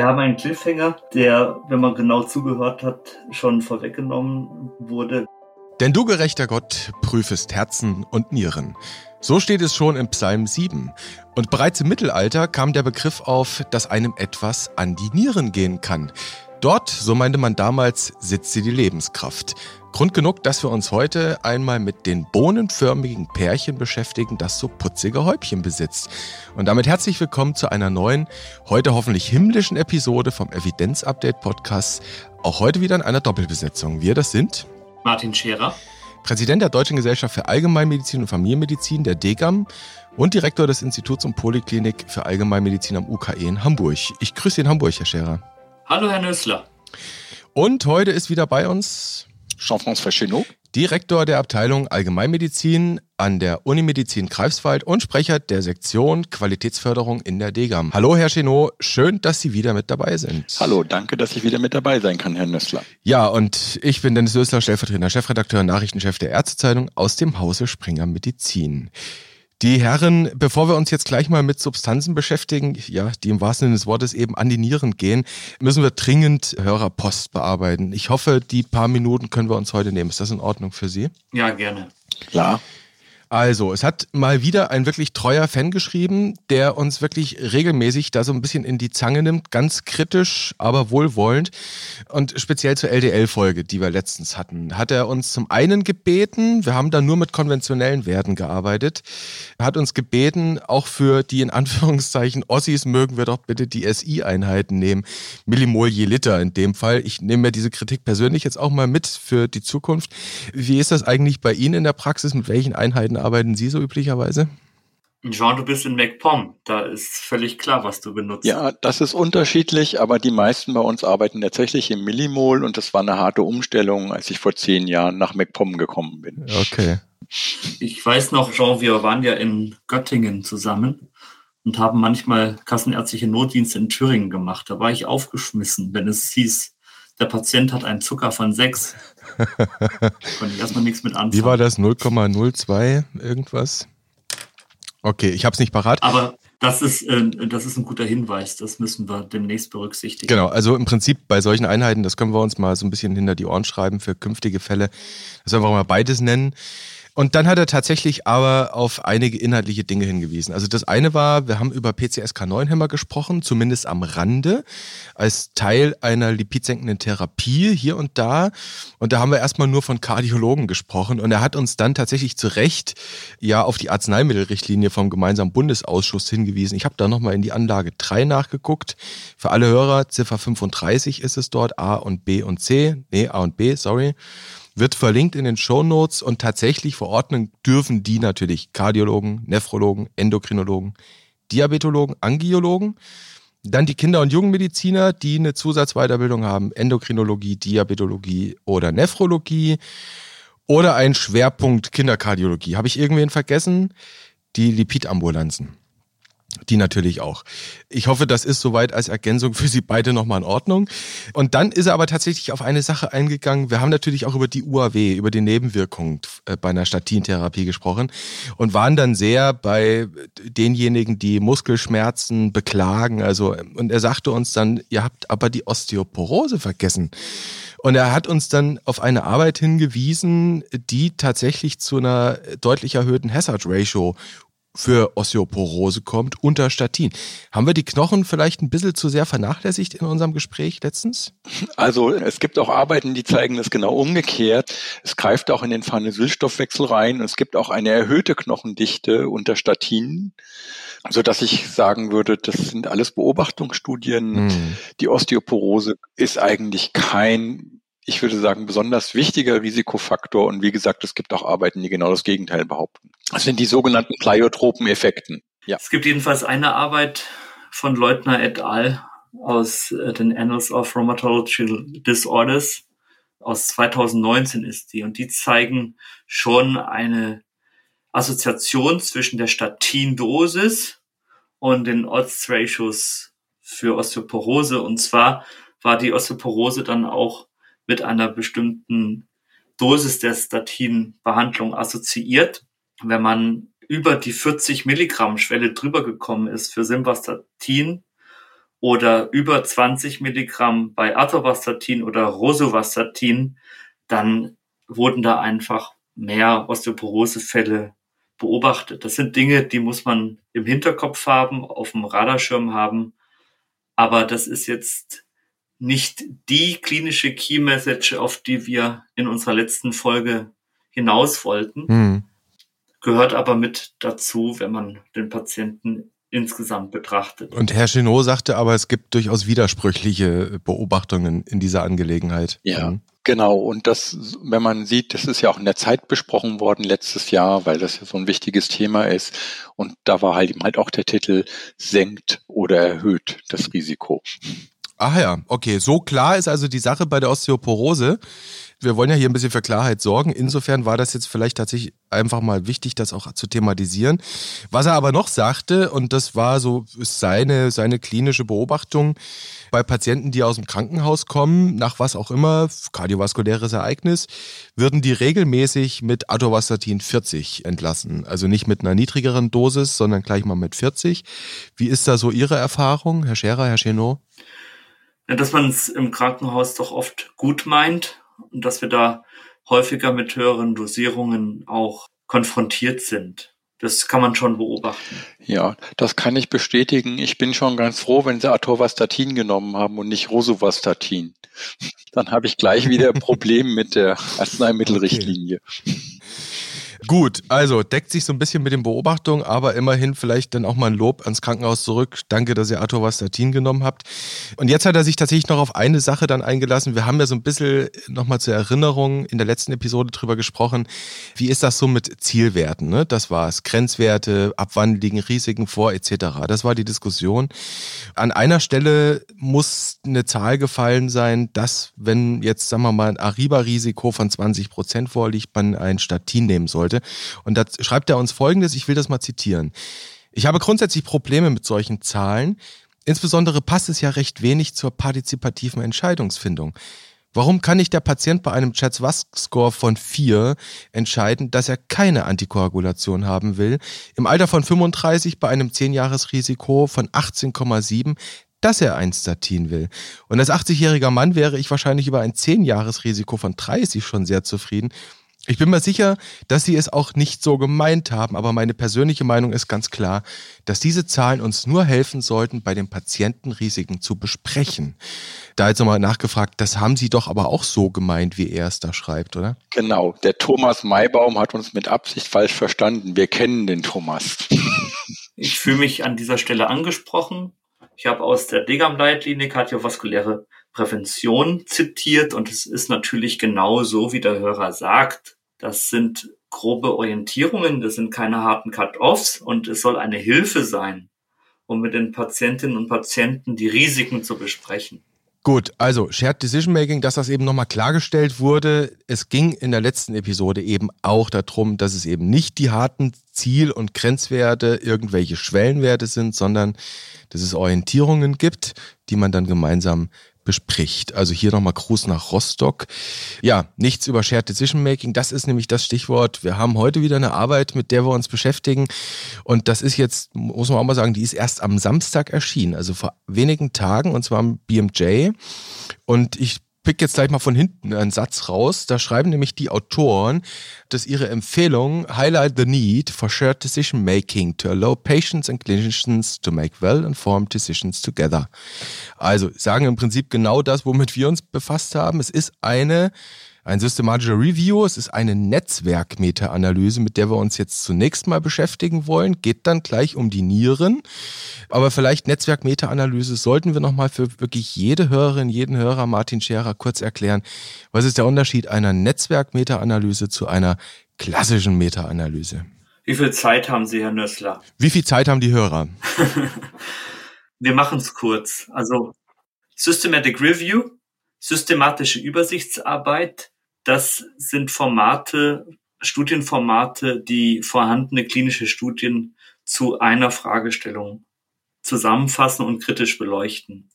Wir haben einen Cliffhanger, der, wenn man genau zugehört hat, schon vorweggenommen wurde. Denn du, gerechter Gott, prüfest Herzen und Nieren. So steht es schon im Psalm 7. Und bereits im Mittelalter kam der Begriff auf, dass einem etwas an die Nieren gehen kann. Dort, so meinte man damals, sitzt sie die Lebenskraft. Grund genug, dass wir uns heute einmal mit den bohnenförmigen Pärchen beschäftigen, das so putzige Häubchen besitzt. Und damit herzlich willkommen zu einer neuen, heute hoffentlich himmlischen Episode vom Evidenz-Update Podcast. Auch heute wieder in einer Doppelbesetzung. Wir, das sind Martin Scherer, Präsident der Deutschen Gesellschaft für Allgemeinmedizin und Familienmedizin, der DGAM, und Direktor des Instituts und Poliklinik für Allgemeinmedizin am UKE in Hamburg. Ich grüße Sie in Hamburg, Herr Scherer. Hallo, Herr Nössler. Und heute ist wieder bei uns Jean-François Chenot. Direktor der Abteilung Allgemeinmedizin an der Unimedizin Greifswald und Sprecher der Sektion Qualitätsförderung in der DGAM. Hallo, Herr Chenot, schön, dass Sie wieder mit dabei sind. Hallo, danke, dass ich wieder mit dabei sein kann, Herr Nössler. Ja, und ich bin Dennis Nössler, stellvertretender Chefredakteur, Nachrichtenchef der Ärztezeitung aus dem Hause Springer Medizin. Die Herren, bevor wir uns jetzt gleich mal mit Substanzen beschäftigen, ja, die im wahrsten Sinne des Wortes eben an die Nieren gehen, müssen wir dringend Hörerpost bearbeiten. Ich hoffe, die paar Minuten können wir uns heute nehmen. Ist das in Ordnung für Sie? Ja, gerne. Klar. Also, es hat mal wieder ein wirklich treuer Fan geschrieben, der uns wirklich regelmäßig da so ein bisschen in die Zange nimmt, ganz kritisch, aber wohlwollend. Und speziell zur LDL-Folge, die wir letztens hatten, hat er uns zum einen gebeten, wir haben da nur mit konventionellen Werten gearbeitet, hat uns gebeten, auch für die in Anführungszeichen Ossis mögen wir doch bitte die SI-Einheiten nehmen, Millimol je Liter in dem Fall. Ich nehme mir diese Kritik persönlich jetzt auch mal mit für die Zukunft. Wie ist das eigentlich bei Ihnen in der Praxis? Mit welchen Einheiten arbeiten Sie so üblicherweise? Jean, du bist in MacPom. Da ist völlig klar, was du benutzt. Ja, das ist unterschiedlich, aber die meisten bei uns arbeiten tatsächlich im Millimol und das war eine harte Umstellung, als ich vor zehn Jahren nach MacPom gekommen bin. Okay. Ich weiß noch, Jean, wir waren ja in Göttingen zusammen und haben manchmal kassenärztliche Notdienste in Thüringen gemacht. Da war ich aufgeschmissen, wenn es hieß, der Patient hat einen Zucker von 6. Konnte ich erstmal nichts mit anfangen. Wie war das? 0,02 irgendwas? Okay, ich habe es nicht parat. Aber das ist, äh, das ist ein guter Hinweis. Das müssen wir demnächst berücksichtigen. Genau, also im Prinzip bei solchen Einheiten, das können wir uns mal so ein bisschen hinter die Ohren schreiben für künftige Fälle, dass wir einfach mal beides nennen. Und dann hat er tatsächlich aber auf einige inhaltliche Dinge hingewiesen. Also das eine war, wir haben über PCSK9-Hämmer gesprochen, zumindest am Rande, als Teil einer lipidsenkenden Therapie hier und da. Und da haben wir erstmal nur von Kardiologen gesprochen. Und er hat uns dann tatsächlich zu Recht ja auf die Arzneimittelrichtlinie vom gemeinsamen Bundesausschuss hingewiesen. Ich habe da nochmal in die Anlage 3 nachgeguckt. Für alle Hörer, Ziffer 35 ist es dort, A und B und C. Nee, A und B, sorry wird verlinkt in den Show Notes und tatsächlich verordnen dürfen die natürlich Kardiologen, Nephrologen, Endokrinologen, Diabetologen, Angiologen. Dann die Kinder- und Jugendmediziner, die eine Zusatzweiterbildung haben, Endokrinologie, Diabetologie oder Nephrologie oder ein Schwerpunkt Kinderkardiologie. Habe ich irgendwen vergessen? Die Lipidambulanzen. Die natürlich auch. Ich hoffe, das ist soweit als Ergänzung für Sie beide nochmal in Ordnung. Und dann ist er aber tatsächlich auf eine Sache eingegangen. Wir haben natürlich auch über die UAW, über die Nebenwirkungen äh, bei einer Statintherapie gesprochen und waren dann sehr bei denjenigen, die Muskelschmerzen beklagen. Also, und er sagte uns dann, ihr habt aber die Osteoporose vergessen. Und er hat uns dann auf eine Arbeit hingewiesen, die tatsächlich zu einer deutlich erhöhten Hazard-Ratio für Osteoporose kommt unter Statin. Haben wir die Knochen vielleicht ein bisschen zu sehr vernachlässigt in unserem Gespräch letztens? Also es gibt auch Arbeiten, die zeigen das genau umgekehrt. Es greift auch in den Farnesylstoffwechsel rein und es gibt auch eine erhöhte Knochendichte unter Statinen, so dass ich sagen würde, das sind alles Beobachtungsstudien. Mhm. Die Osteoporose ist eigentlich kein ich würde sagen, besonders wichtiger Risikofaktor. Und wie gesagt, es gibt auch Arbeiten, die genau das Gegenteil behaupten. Das sind die sogenannten pleiotropen Effekten. Ja. Es gibt jedenfalls eine Arbeit von Leutner et al. aus äh, den Annals of Rheumatological Disorders. Aus 2019 ist die. Und die zeigen schon eine Assoziation zwischen der Statindosis und den Odds-Ratios für Osteoporose. Und zwar war die Osteoporose dann auch mit einer bestimmten Dosis der Statinbehandlung assoziiert. Wenn man über die 40 Milligramm Schwelle drüber gekommen ist für Simvastatin oder über 20 Milligramm bei Atorvastatin oder Rosuvastatin, dann wurden da einfach mehr Osteoporosefälle beobachtet. Das sind Dinge, die muss man im Hinterkopf haben, auf dem Radarschirm haben. Aber das ist jetzt nicht die klinische Key Message, auf die wir in unserer letzten Folge hinaus wollten. Mhm. Gehört aber mit dazu, wenn man den Patienten insgesamt betrachtet. Und Herr Chenot sagte aber, es gibt durchaus widersprüchliche Beobachtungen in dieser Angelegenheit. Ja. Mhm. Genau, und das, wenn man sieht, das ist ja auch in der Zeit besprochen worden letztes Jahr, weil das ja so ein wichtiges Thema ist. Und da war halt eben halt auch der Titel senkt oder erhöht das Risiko. Ach ja, okay. So klar ist also die Sache bei der Osteoporose wir wollen ja hier ein bisschen für Klarheit sorgen. Insofern war das jetzt vielleicht tatsächlich einfach mal wichtig, das auch zu thematisieren. Was er aber noch sagte, und das war so seine, seine klinische Beobachtung bei Patienten, die aus dem Krankenhaus kommen, nach was auch immer, kardiovaskuläres Ereignis, würden die regelmäßig mit Atorvastatin 40 entlassen. Also nicht mit einer niedrigeren Dosis, sondern gleich mal mit 40. Wie ist da so Ihre Erfahrung, Herr Scherer, Herr Chenot? Ja, dass man es im Krankenhaus doch oft gut meint und dass wir da häufiger mit höheren Dosierungen auch konfrontiert sind. Das kann man schon beobachten. Ja, das kann ich bestätigen. Ich bin schon ganz froh, wenn sie Atorvastatin genommen haben und nicht Rosuvastatin. Dann habe ich gleich wieder ein Problem mit der Arzneimittelrichtlinie. Okay. Gut, also deckt sich so ein bisschen mit den Beobachtungen, aber immerhin vielleicht dann auch mal ein Lob ans Krankenhaus zurück. Danke, dass ihr Atorvastatin genommen habt. Und jetzt hat er sich tatsächlich noch auf eine Sache dann eingelassen. Wir haben ja so ein bisschen nochmal zur Erinnerung in der letzten Episode drüber gesprochen. Wie ist das so mit Zielwerten? Ne? Das war es. Grenzwerte, ab liegen Risiken vor, etc. Das war die Diskussion. An einer Stelle muss eine Zahl gefallen sein, dass, wenn jetzt, sagen wir mal, ein Ariba-Risiko von 20 Prozent vorliegt, man ein Statin nehmen sollte sollte. Und da schreibt er uns Folgendes, ich will das mal zitieren. Ich habe grundsätzlich Probleme mit solchen Zahlen. Insbesondere passt es ja recht wenig zur partizipativen Entscheidungsfindung. Warum kann nicht der Patient bei einem Chats-Wask-Score von 4 entscheiden, dass er keine Antikoagulation haben will, im Alter von 35 bei einem 10-Jahres-Risiko von 18,7, dass er ein Statin will. Und als 80-jähriger Mann wäre ich wahrscheinlich über ein 10-Jahres-Risiko von 30 schon sehr zufrieden ich bin mir sicher, dass Sie es auch nicht so gemeint haben, aber meine persönliche Meinung ist ganz klar, dass diese Zahlen uns nur helfen sollten, bei den Patienten Risiken zu besprechen. Da jetzt nochmal nachgefragt, das haben Sie doch aber auch so gemeint, wie er es da schreibt, oder? Genau, der Thomas Maybaum hat uns mit Absicht falsch verstanden. Wir kennen den Thomas. Ich fühle mich an dieser Stelle angesprochen. Ich habe aus der Degam-Leitlinie kardiovaskuläre Prävention zitiert und es ist natürlich genau so, wie der Hörer sagt. Das sind grobe Orientierungen, das sind keine harten Cut-offs und es soll eine Hilfe sein, um mit den Patientinnen und Patienten die Risiken zu besprechen. Gut, also Shared Decision Making, dass das eben nochmal klargestellt wurde. Es ging in der letzten Episode eben auch darum, dass es eben nicht die harten Ziel- und Grenzwerte, irgendwelche Schwellenwerte sind, sondern dass es Orientierungen gibt, die man dann gemeinsam bespricht. Also hier nochmal Gruß nach Rostock. Ja, nichts über Shared Decision Making. Das ist nämlich das Stichwort. Wir haben heute wieder eine Arbeit, mit der wir uns beschäftigen. Und das ist jetzt, muss man auch mal sagen, die ist erst am Samstag erschienen, also vor wenigen Tagen, und zwar am BMJ. Und ich pick jetzt gleich mal von hinten einen Satz raus. Da schreiben nämlich die Autoren, dass ihre Empfehlung highlight the need for shared decision making to allow patients and clinicians to make well-informed decisions together. Also sagen im Prinzip genau das, womit wir uns befasst haben. Es ist eine ein systematischer Review, es ist eine Netzwerk-Meta-Analyse, mit der wir uns jetzt zunächst mal beschäftigen wollen, geht dann gleich um die Nieren. Aber vielleicht Netzwerk-Meta-Analyse sollten wir nochmal für wirklich jede Hörerin, jeden Hörer, Martin Scherer, kurz erklären. Was ist der Unterschied einer Netzwerk-Meta-Analyse zu einer klassischen Meta-Analyse? Wie viel Zeit haben Sie, Herr Nössler? Wie viel Zeit haben die Hörer? wir machen es kurz. Also Systematic Review systematische Übersichtsarbeit, das sind Formate, Studienformate, die vorhandene klinische Studien zu einer Fragestellung zusammenfassen und kritisch beleuchten.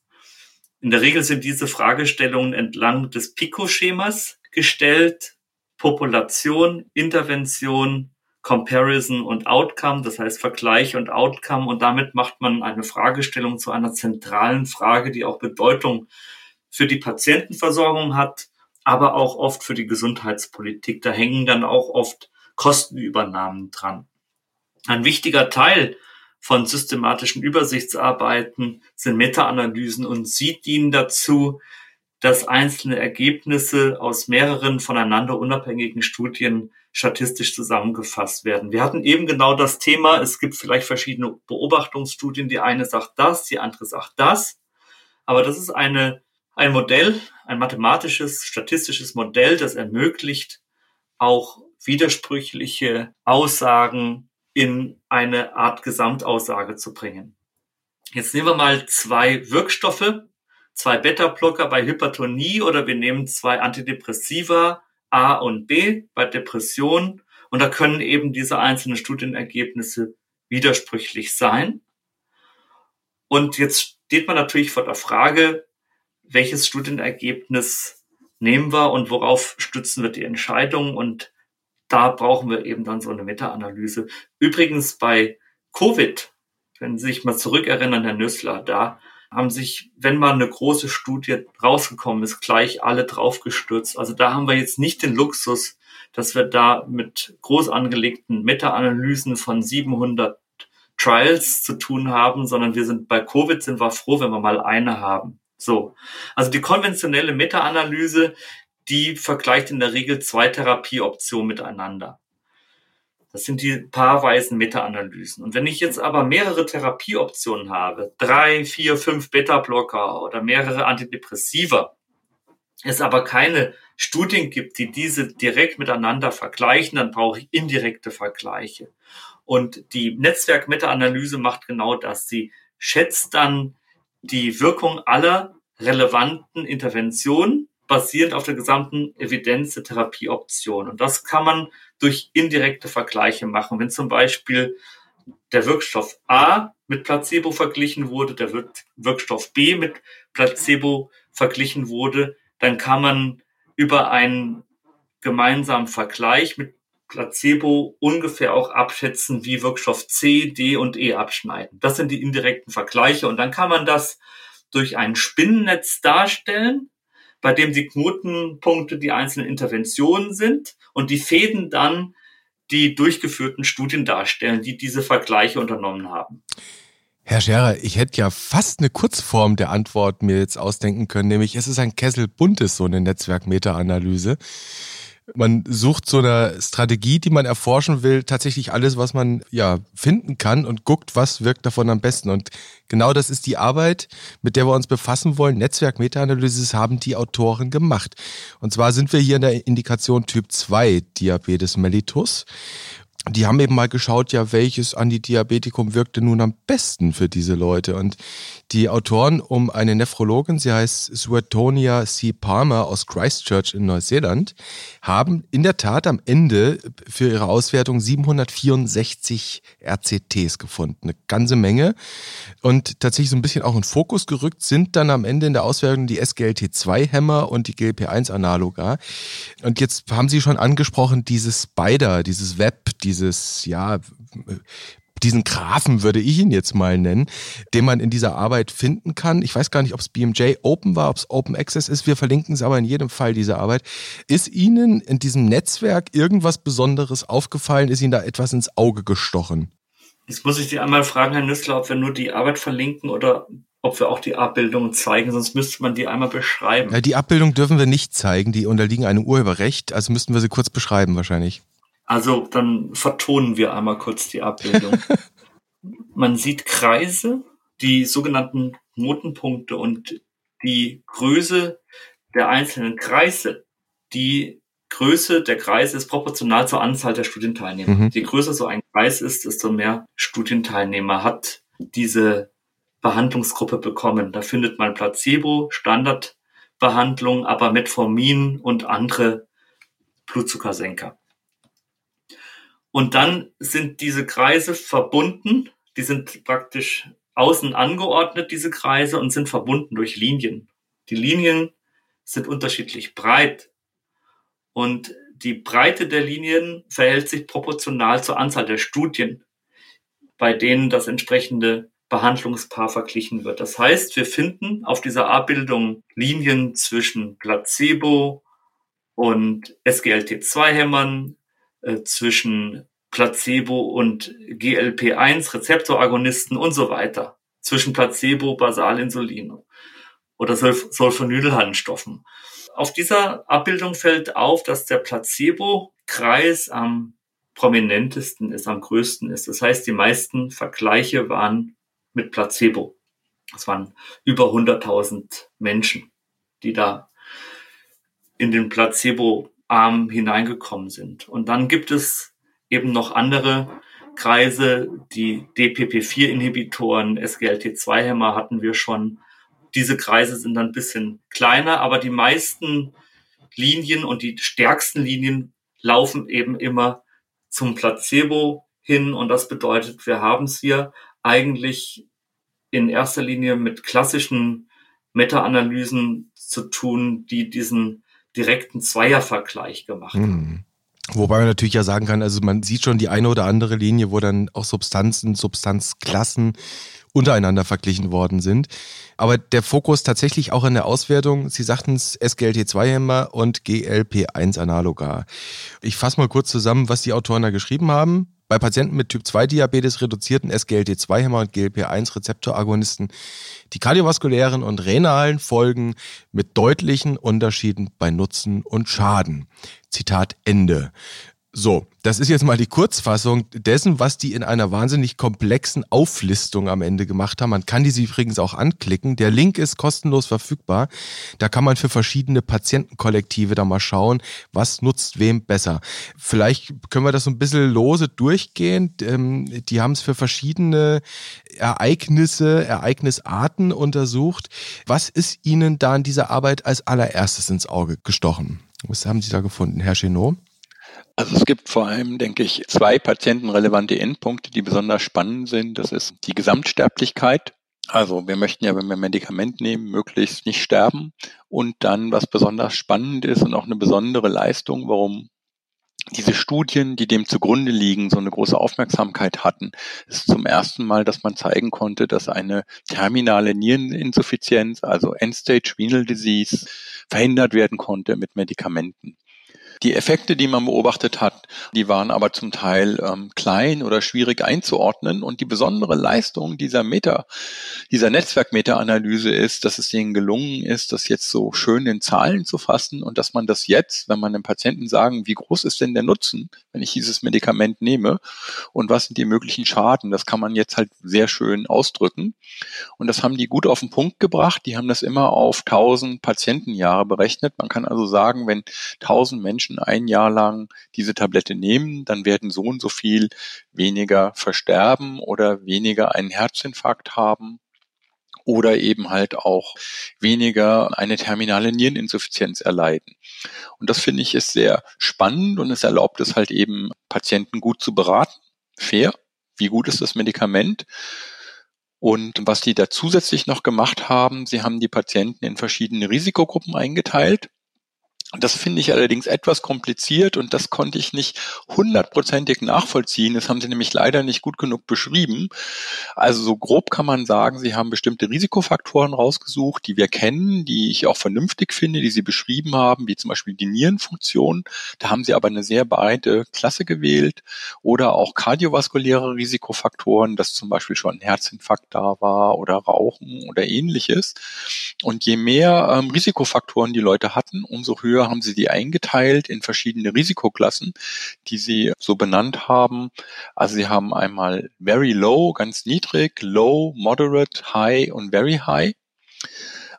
In der Regel sind diese Fragestellungen entlang des PICO-Schemas gestellt. Population, Intervention, Comparison und Outcome, das heißt Vergleich und Outcome. Und damit macht man eine Fragestellung zu einer zentralen Frage, die auch Bedeutung für die Patientenversorgung hat, aber auch oft für die Gesundheitspolitik. Da hängen dann auch oft Kostenübernahmen dran. Ein wichtiger Teil von systematischen Übersichtsarbeiten sind Meta-Analysen und sie dienen dazu, dass einzelne Ergebnisse aus mehreren voneinander unabhängigen Studien statistisch zusammengefasst werden. Wir hatten eben genau das Thema, es gibt vielleicht verschiedene Beobachtungsstudien, die eine sagt das, die andere sagt das, aber das ist eine, ein Modell, ein mathematisches, statistisches Modell, das ermöglicht, auch widersprüchliche Aussagen in eine Art Gesamtaussage zu bringen. Jetzt nehmen wir mal zwei Wirkstoffe, zwei Beta-Blocker bei Hypertonie oder wir nehmen zwei Antidepressiva A und B bei Depressionen und da können eben diese einzelnen Studienergebnisse widersprüchlich sein. Und jetzt steht man natürlich vor der Frage, welches Studienergebnis nehmen wir und worauf stützen wir die Entscheidung und da brauchen wir eben dann so eine Meta-Analyse. Übrigens bei Covid, wenn Sie sich mal zurückerinnern, Herr Nüssler, da haben sich, wenn mal eine große Studie rausgekommen ist, gleich alle draufgestürzt. Also da haben wir jetzt nicht den Luxus, dass wir da mit groß angelegten Meta-Analysen von 700 Trials zu tun haben, sondern wir sind bei Covid sind wir froh, wenn wir mal eine haben. So. Also die konventionelle Meta-Analyse, die vergleicht in der Regel zwei Therapieoptionen miteinander. Das sind die paarweisen Meta-Analysen. Und wenn ich jetzt aber mehrere Therapieoptionen habe, drei, vier, fünf Beta-Blocker oder mehrere Antidepressiva, es aber keine Studien gibt, die diese direkt miteinander vergleichen, dann brauche ich indirekte Vergleiche. Und die Netzwerk-Meta-Analyse macht genau das. Sie schätzt dann die Wirkung aller relevanten Interventionen basierend auf der gesamten Evidenz der Therapieoption. Und das kann man durch indirekte Vergleiche machen. Wenn zum Beispiel der Wirkstoff A mit Placebo verglichen wurde, der Wirkstoff B mit Placebo verglichen wurde, dann kann man über einen gemeinsamen Vergleich mit Placebo ungefähr auch abschätzen, wie Wirkstoff C, D und E abschneiden. Das sind die indirekten Vergleiche. Und dann kann man das durch ein Spinnennetz darstellen, bei dem die Knotenpunkte die einzelnen Interventionen sind und die Fäden dann die durchgeführten Studien darstellen, die diese Vergleiche unternommen haben. Herr Scherer, ich hätte ja fast eine Kurzform der Antwort mir jetzt ausdenken können, nämlich es ist ein Kessel buntes, so eine Netzwerk-Meta-Analyse man sucht so eine Strategie, die man erforschen will, tatsächlich alles, was man ja finden kann und guckt, was wirkt davon am besten. Und genau das ist die Arbeit, mit der wir uns befassen wollen. Netzwerk Meta-Analysis haben die Autoren gemacht. Und zwar sind wir hier in der Indikation Typ 2 Diabetes mellitus die haben eben mal geschaut, ja, welches Antidiabetikum wirkte nun am besten für diese Leute. Und die Autoren um eine Nephrologin, sie heißt Suetonia C. Palmer aus Christchurch in Neuseeland, haben in der Tat am Ende für ihre Auswertung 764 RCTs gefunden. Eine ganze Menge. Und tatsächlich so ein bisschen auch in Fokus gerückt sind dann am Ende in der Auswertung die SGLT2-Hämmer und die GLP1-Analoga. Und jetzt haben Sie schon angesprochen, dieses Spider, dieses Web, die dieses, ja, diesen Graphen würde ich ihn jetzt mal nennen, den man in dieser Arbeit finden kann. Ich weiß gar nicht, ob es BMJ Open war, ob es Open Access ist. Wir verlinken es aber in jedem Fall, diese Arbeit. Ist Ihnen in diesem Netzwerk irgendwas Besonderes aufgefallen? Ist Ihnen da etwas ins Auge gestochen? Jetzt muss ich Sie einmal fragen, Herr Nüssler, ob wir nur die Arbeit verlinken oder ob wir auch die Abbildungen zeigen, sonst müsste man die einmal beschreiben. Ja, die Abbildung dürfen wir nicht zeigen, die unterliegen einem Urheberrecht, also müssten wir sie kurz beschreiben wahrscheinlich. Also dann vertonen wir einmal kurz die Abbildung. Man sieht Kreise, die sogenannten Knotenpunkte und die Größe der einzelnen Kreise. Die Größe der Kreise ist proportional zur Anzahl der Studienteilnehmer. Mhm. Je größer so ein Kreis ist, desto mehr Studienteilnehmer hat diese Behandlungsgruppe bekommen. Da findet man Placebo, Standardbehandlung, aber Metformin und andere Blutzuckersenker. Und dann sind diese Kreise verbunden, die sind praktisch außen angeordnet, diese Kreise, und sind verbunden durch Linien. Die Linien sind unterschiedlich breit. Und die Breite der Linien verhält sich proportional zur Anzahl der Studien, bei denen das entsprechende Behandlungspaar verglichen wird. Das heißt, wir finden auf dieser Abbildung Linien zwischen Placebo und SGLT2-Hämmern, äh, zwischen Placebo und GLP1 Rezeptoragonisten und so weiter, zwischen Placebo, Basalinsulin oder Sulfonylharnstoffen. Auf dieser Abbildung fällt auf, dass der Placebo-Kreis am prominentesten ist, am größten ist. Das heißt, die meisten Vergleiche waren mit Placebo. Es waren über 100.000 Menschen, die da in den Placebo-Arm hineingekommen sind. Und dann gibt es eben noch andere Kreise, die DPP4-Inhibitoren, SGLT2-Hämmer hatten wir schon. Diese Kreise sind dann ein bisschen kleiner, aber die meisten Linien und die stärksten Linien laufen eben immer zum Placebo hin. Und das bedeutet, wir haben es hier eigentlich in erster Linie mit klassischen Meta-Analysen zu tun, die diesen direkten Zweiervergleich gemacht haben. Hm. Wobei man natürlich ja sagen kann, also man sieht schon die eine oder andere Linie, wo dann auch Substanzen, Substanzklassen untereinander verglichen worden sind. Aber der Fokus tatsächlich auch in der Auswertung, Sie sagten es, SGLT2-Hämmer und GLP1-Analoga. Ich fasse mal kurz zusammen, was die Autoren da geschrieben haben. Bei Patienten mit Typ-2-Diabetes reduzierten SGLT2-Hämmer und GLP1-Rezeptoragonisten die kardiovaskulären und renalen Folgen mit deutlichen Unterschieden bei Nutzen und Schaden. Zitat Ende. So, das ist jetzt mal die Kurzfassung dessen, was die in einer wahnsinnig komplexen Auflistung am Ende gemacht haben. Man kann diese übrigens auch anklicken. Der Link ist kostenlos verfügbar. Da kann man für verschiedene Patientenkollektive da mal schauen, was nutzt wem besser. Vielleicht können wir das so ein bisschen lose durchgehen. Ähm, die haben es für verschiedene Ereignisse, Ereignisarten untersucht. Was ist Ihnen da in dieser Arbeit als allererstes ins Auge gestochen? Was haben Sie da gefunden, Herr Chenot? Also es gibt vor allem, denke ich, zwei patientenrelevante Endpunkte, die besonders spannend sind. Das ist die Gesamtsterblichkeit. Also wir möchten ja, wenn wir Medikament nehmen, möglichst nicht sterben. Und dann, was besonders spannend ist und auch eine besondere Leistung, warum diese Studien, die dem zugrunde liegen, so eine große Aufmerksamkeit hatten, ist zum ersten Mal, dass man zeigen konnte, dass eine terminale Niereninsuffizienz, also End-Stage Renal Disease, verhindert werden konnte mit Medikamenten. Die Effekte, die man beobachtet hat, die waren aber zum Teil ähm, klein oder schwierig einzuordnen. Und die besondere Leistung dieser Meta, dieser Netzwerk-Meta-Analyse ist, dass es ihnen gelungen ist, das jetzt so schön in Zahlen zu fassen und dass man das jetzt, wenn man dem Patienten sagen, wie groß ist denn der Nutzen, wenn ich dieses Medikament nehme und was sind die möglichen Schaden, das kann man jetzt halt sehr schön ausdrücken. Und das haben die gut auf den Punkt gebracht. Die haben das immer auf 1000 Patientenjahre berechnet. Man kann also sagen, wenn 1000 Menschen Menschen ein Jahr lang diese Tablette nehmen, dann werden so und so viel weniger versterben oder weniger einen Herzinfarkt haben oder eben halt auch weniger eine terminale Niereninsuffizienz erleiden. Und das finde ich ist sehr spannend und es erlaubt es halt eben Patienten gut zu beraten, fair, wie gut ist das Medikament. Und was die da zusätzlich noch gemacht haben, sie haben die Patienten in verschiedene Risikogruppen eingeteilt. Das finde ich allerdings etwas kompliziert und das konnte ich nicht hundertprozentig nachvollziehen. Das haben sie nämlich leider nicht gut genug beschrieben. Also so grob kann man sagen, sie haben bestimmte Risikofaktoren rausgesucht, die wir kennen, die ich auch vernünftig finde, die sie beschrieben haben, wie zum Beispiel die Nierenfunktion. Da haben sie aber eine sehr breite Klasse gewählt oder auch kardiovaskuläre Risikofaktoren, dass zum Beispiel schon ein Herzinfarkt da war oder Rauchen oder ähnliches. Und je mehr ähm, Risikofaktoren die Leute hatten, umso höher haben sie die eingeteilt in verschiedene Risikoklassen, die sie so benannt haben. Also sie haben einmal very low, ganz niedrig, low, moderate, high und very high.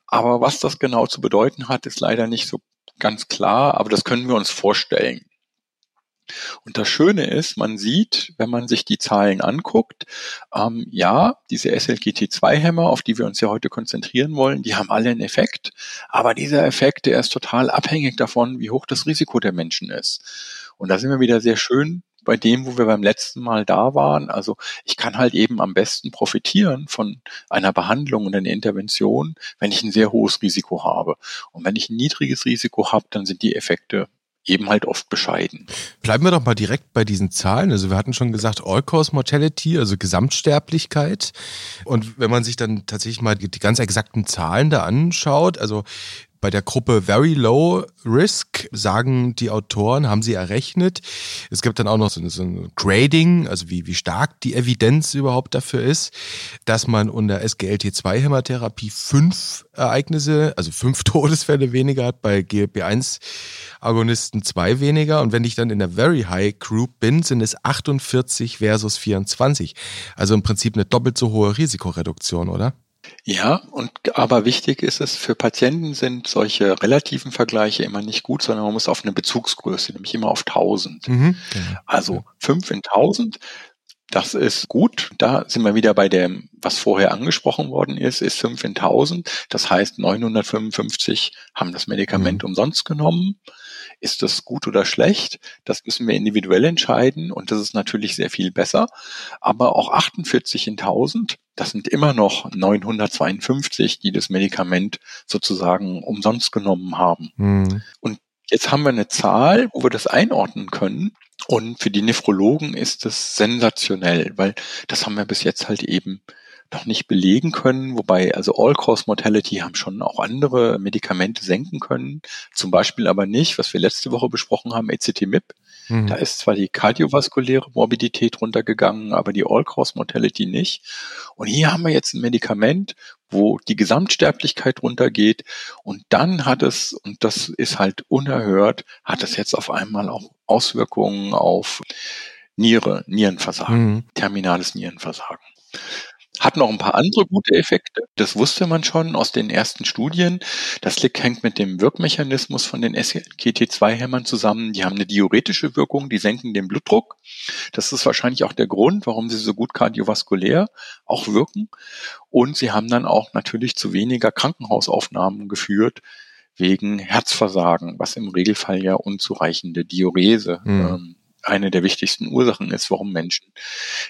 Aber was das genau zu bedeuten hat, ist leider nicht so ganz klar, aber das können wir uns vorstellen. Und das Schöne ist, man sieht, wenn man sich die Zahlen anguckt, ähm, ja, diese SLGT2-Hämmer, auf die wir uns ja heute konzentrieren wollen, die haben alle einen Effekt. Aber dieser Effekt, der ist total abhängig davon, wie hoch das Risiko der Menschen ist. Und da sind wir wieder sehr schön bei dem, wo wir beim letzten Mal da waren. Also ich kann halt eben am besten profitieren von einer Behandlung und einer Intervention, wenn ich ein sehr hohes Risiko habe. Und wenn ich ein niedriges Risiko habe, dann sind die Effekte eben halt oft bescheiden. Bleiben wir doch mal direkt bei diesen Zahlen. Also wir hatten schon gesagt, All-Cause Mortality, also Gesamtsterblichkeit. Und wenn man sich dann tatsächlich mal die ganz exakten Zahlen da anschaut, also bei der Gruppe Very Low Risk sagen die Autoren, haben sie errechnet. Es gibt dann auch noch so, so ein Grading, also wie, wie stark die Evidenz überhaupt dafür ist, dass man unter SGLT2-Hämotherapie fünf Ereignisse, also fünf Todesfälle weniger hat, bei GLP1-Agonisten zwei weniger. Und wenn ich dann in der Very High Group bin, sind es 48 versus 24. Also im Prinzip eine doppelt so hohe Risikoreduktion, oder? Ja, und aber wichtig ist es, für Patienten sind solche relativen Vergleiche immer nicht gut, sondern man muss auf eine Bezugsgröße, nämlich immer auf 1000. Mhm, genau. Also 5 in 1000, das ist gut. Da sind wir wieder bei dem, was vorher angesprochen worden ist, ist 5 in 1000. Das heißt, 955 haben das Medikament mhm. umsonst genommen. Ist das gut oder schlecht? Das müssen wir individuell entscheiden und das ist natürlich sehr viel besser. Aber auch 48 in 1000, das sind immer noch 952, die das Medikament sozusagen umsonst genommen haben. Mhm. Und jetzt haben wir eine Zahl, wo wir das einordnen können. Und für die Nephrologen ist das sensationell, weil das haben wir bis jetzt halt eben noch nicht belegen können, wobei also All-Cause Mortality haben schon auch andere Medikamente senken können, zum Beispiel aber nicht, was wir letzte Woche besprochen haben, ECT-MIP. Mhm. Da ist zwar die kardiovaskuläre Morbidität runtergegangen, aber die All-Cause Mortality nicht. Und hier haben wir jetzt ein Medikament, wo die Gesamtsterblichkeit runtergeht und dann hat es, und das ist halt unerhört, hat es jetzt auf einmal auch Auswirkungen auf Niere, Nierenversagen, mhm. terminales Nierenversagen. Hat noch ein paar andere gute Effekte. Das wusste man schon aus den ersten Studien. Das hängt mit dem Wirkmechanismus von den SGT2-Hämmern zusammen. Die haben eine diuretische Wirkung, die senken den Blutdruck. Das ist wahrscheinlich auch der Grund, warum sie so gut kardiovaskulär auch wirken. Und sie haben dann auch natürlich zu weniger Krankenhausaufnahmen geführt wegen Herzversagen, was im Regelfall ja unzureichende Diurese mhm. ähm, eine der wichtigsten Ursachen ist, warum Menschen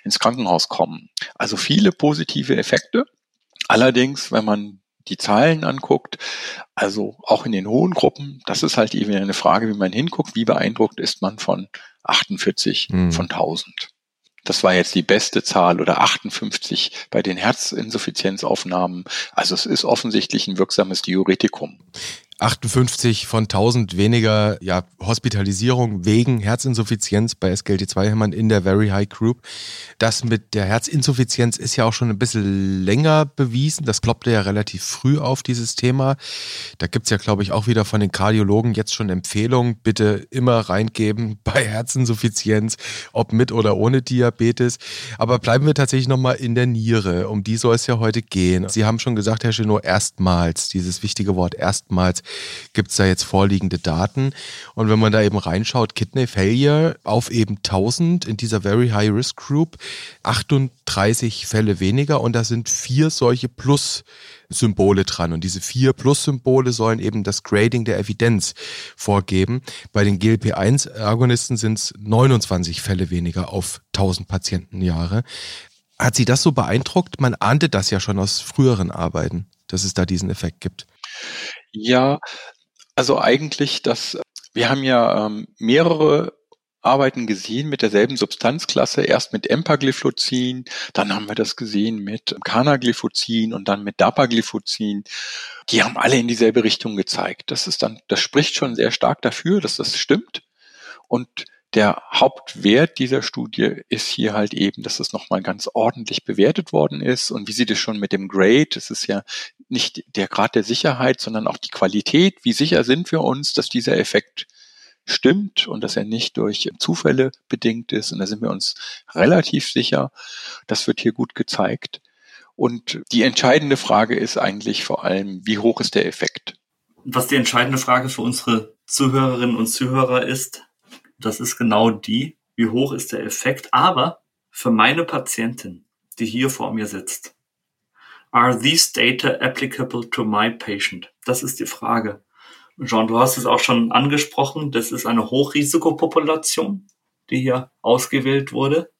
ins Krankenhaus kommen. Also viele positive Effekte. Allerdings, wenn man die Zahlen anguckt, also auch in den hohen Gruppen, das ist halt eben eine Frage, wie man hinguckt, wie beeindruckt ist man von 48 hm. von 1000. Das war jetzt die beste Zahl oder 58 bei den Herzinsuffizienzaufnahmen. Also es ist offensichtlich ein wirksames Diuretikum. 58 von 1000 weniger ja, Hospitalisierung wegen Herzinsuffizienz bei SGLT2-Hämmern in der Very High Group. Das mit der Herzinsuffizienz ist ja auch schon ein bisschen länger bewiesen. Das kloppte ja relativ früh auf, dieses Thema. Da gibt's ja, glaube ich, auch wieder von den Kardiologen jetzt schon Empfehlungen, bitte immer reingeben bei Herzinsuffizienz, ob mit oder ohne Diabetes. Aber bleiben wir tatsächlich nochmal in der Niere. Um die soll es ja heute gehen. Sie haben schon gesagt, Herr Chenot, erstmals, dieses wichtige Wort erstmals gibt es da jetzt vorliegende Daten. Und wenn man da eben reinschaut, Kidney Failure auf eben 1000 in dieser Very High Risk Group, 38 Fälle weniger und da sind vier solche Plus Symbole dran. Und diese vier Plus-Symbole sollen eben das Grading der Evidenz vorgeben. Bei den GLP-1-Agonisten sind es 29 Fälle weniger auf 1000 Patientenjahre. Hat Sie das so beeindruckt? Man ahnte das ja schon aus früheren Arbeiten, dass es da diesen Effekt gibt. Ja, also eigentlich das wir haben ja ähm, mehrere Arbeiten gesehen mit derselben Substanzklasse, erst mit Empagliflozin, dann haben wir das gesehen mit Canagliflozin und dann mit Dapagliflozin. Die haben alle in dieselbe Richtung gezeigt. Das ist dann, das spricht schon sehr stark dafür, dass das stimmt. Und der Hauptwert dieser Studie ist hier halt eben, dass es nochmal ganz ordentlich bewertet worden ist. Und wie sieht es schon mit dem Grade? Es ist ja nicht der Grad der Sicherheit, sondern auch die Qualität. Wie sicher sind wir uns, dass dieser Effekt stimmt und dass er nicht durch Zufälle bedingt ist? Und da sind wir uns relativ sicher. Das wird hier gut gezeigt. Und die entscheidende Frage ist eigentlich vor allem, wie hoch ist der Effekt? Was die entscheidende Frage für unsere Zuhörerinnen und Zuhörer ist, das ist genau die, wie hoch ist der Effekt. Aber für meine Patientin, die hier vor mir sitzt, are these data applicable to my patient? Das ist die Frage. Jean, du hast es auch schon angesprochen. Das ist eine Hochrisikopopulation, die hier ausgewählt wurde.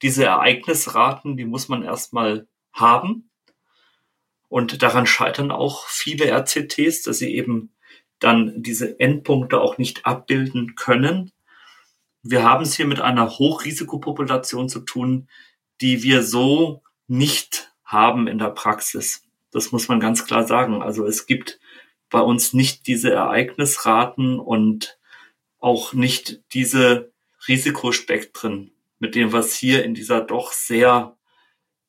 Diese Ereignisraten, die muss man erstmal haben. Und daran scheitern auch viele RCTs, dass sie eben dann diese Endpunkte auch nicht abbilden können. Wir haben es hier mit einer Hochrisikopopulation zu tun, die wir so nicht haben in der Praxis. Das muss man ganz klar sagen. Also es gibt bei uns nicht diese Ereignisraten und auch nicht diese Risikospektren, mit dem was hier in dieser doch sehr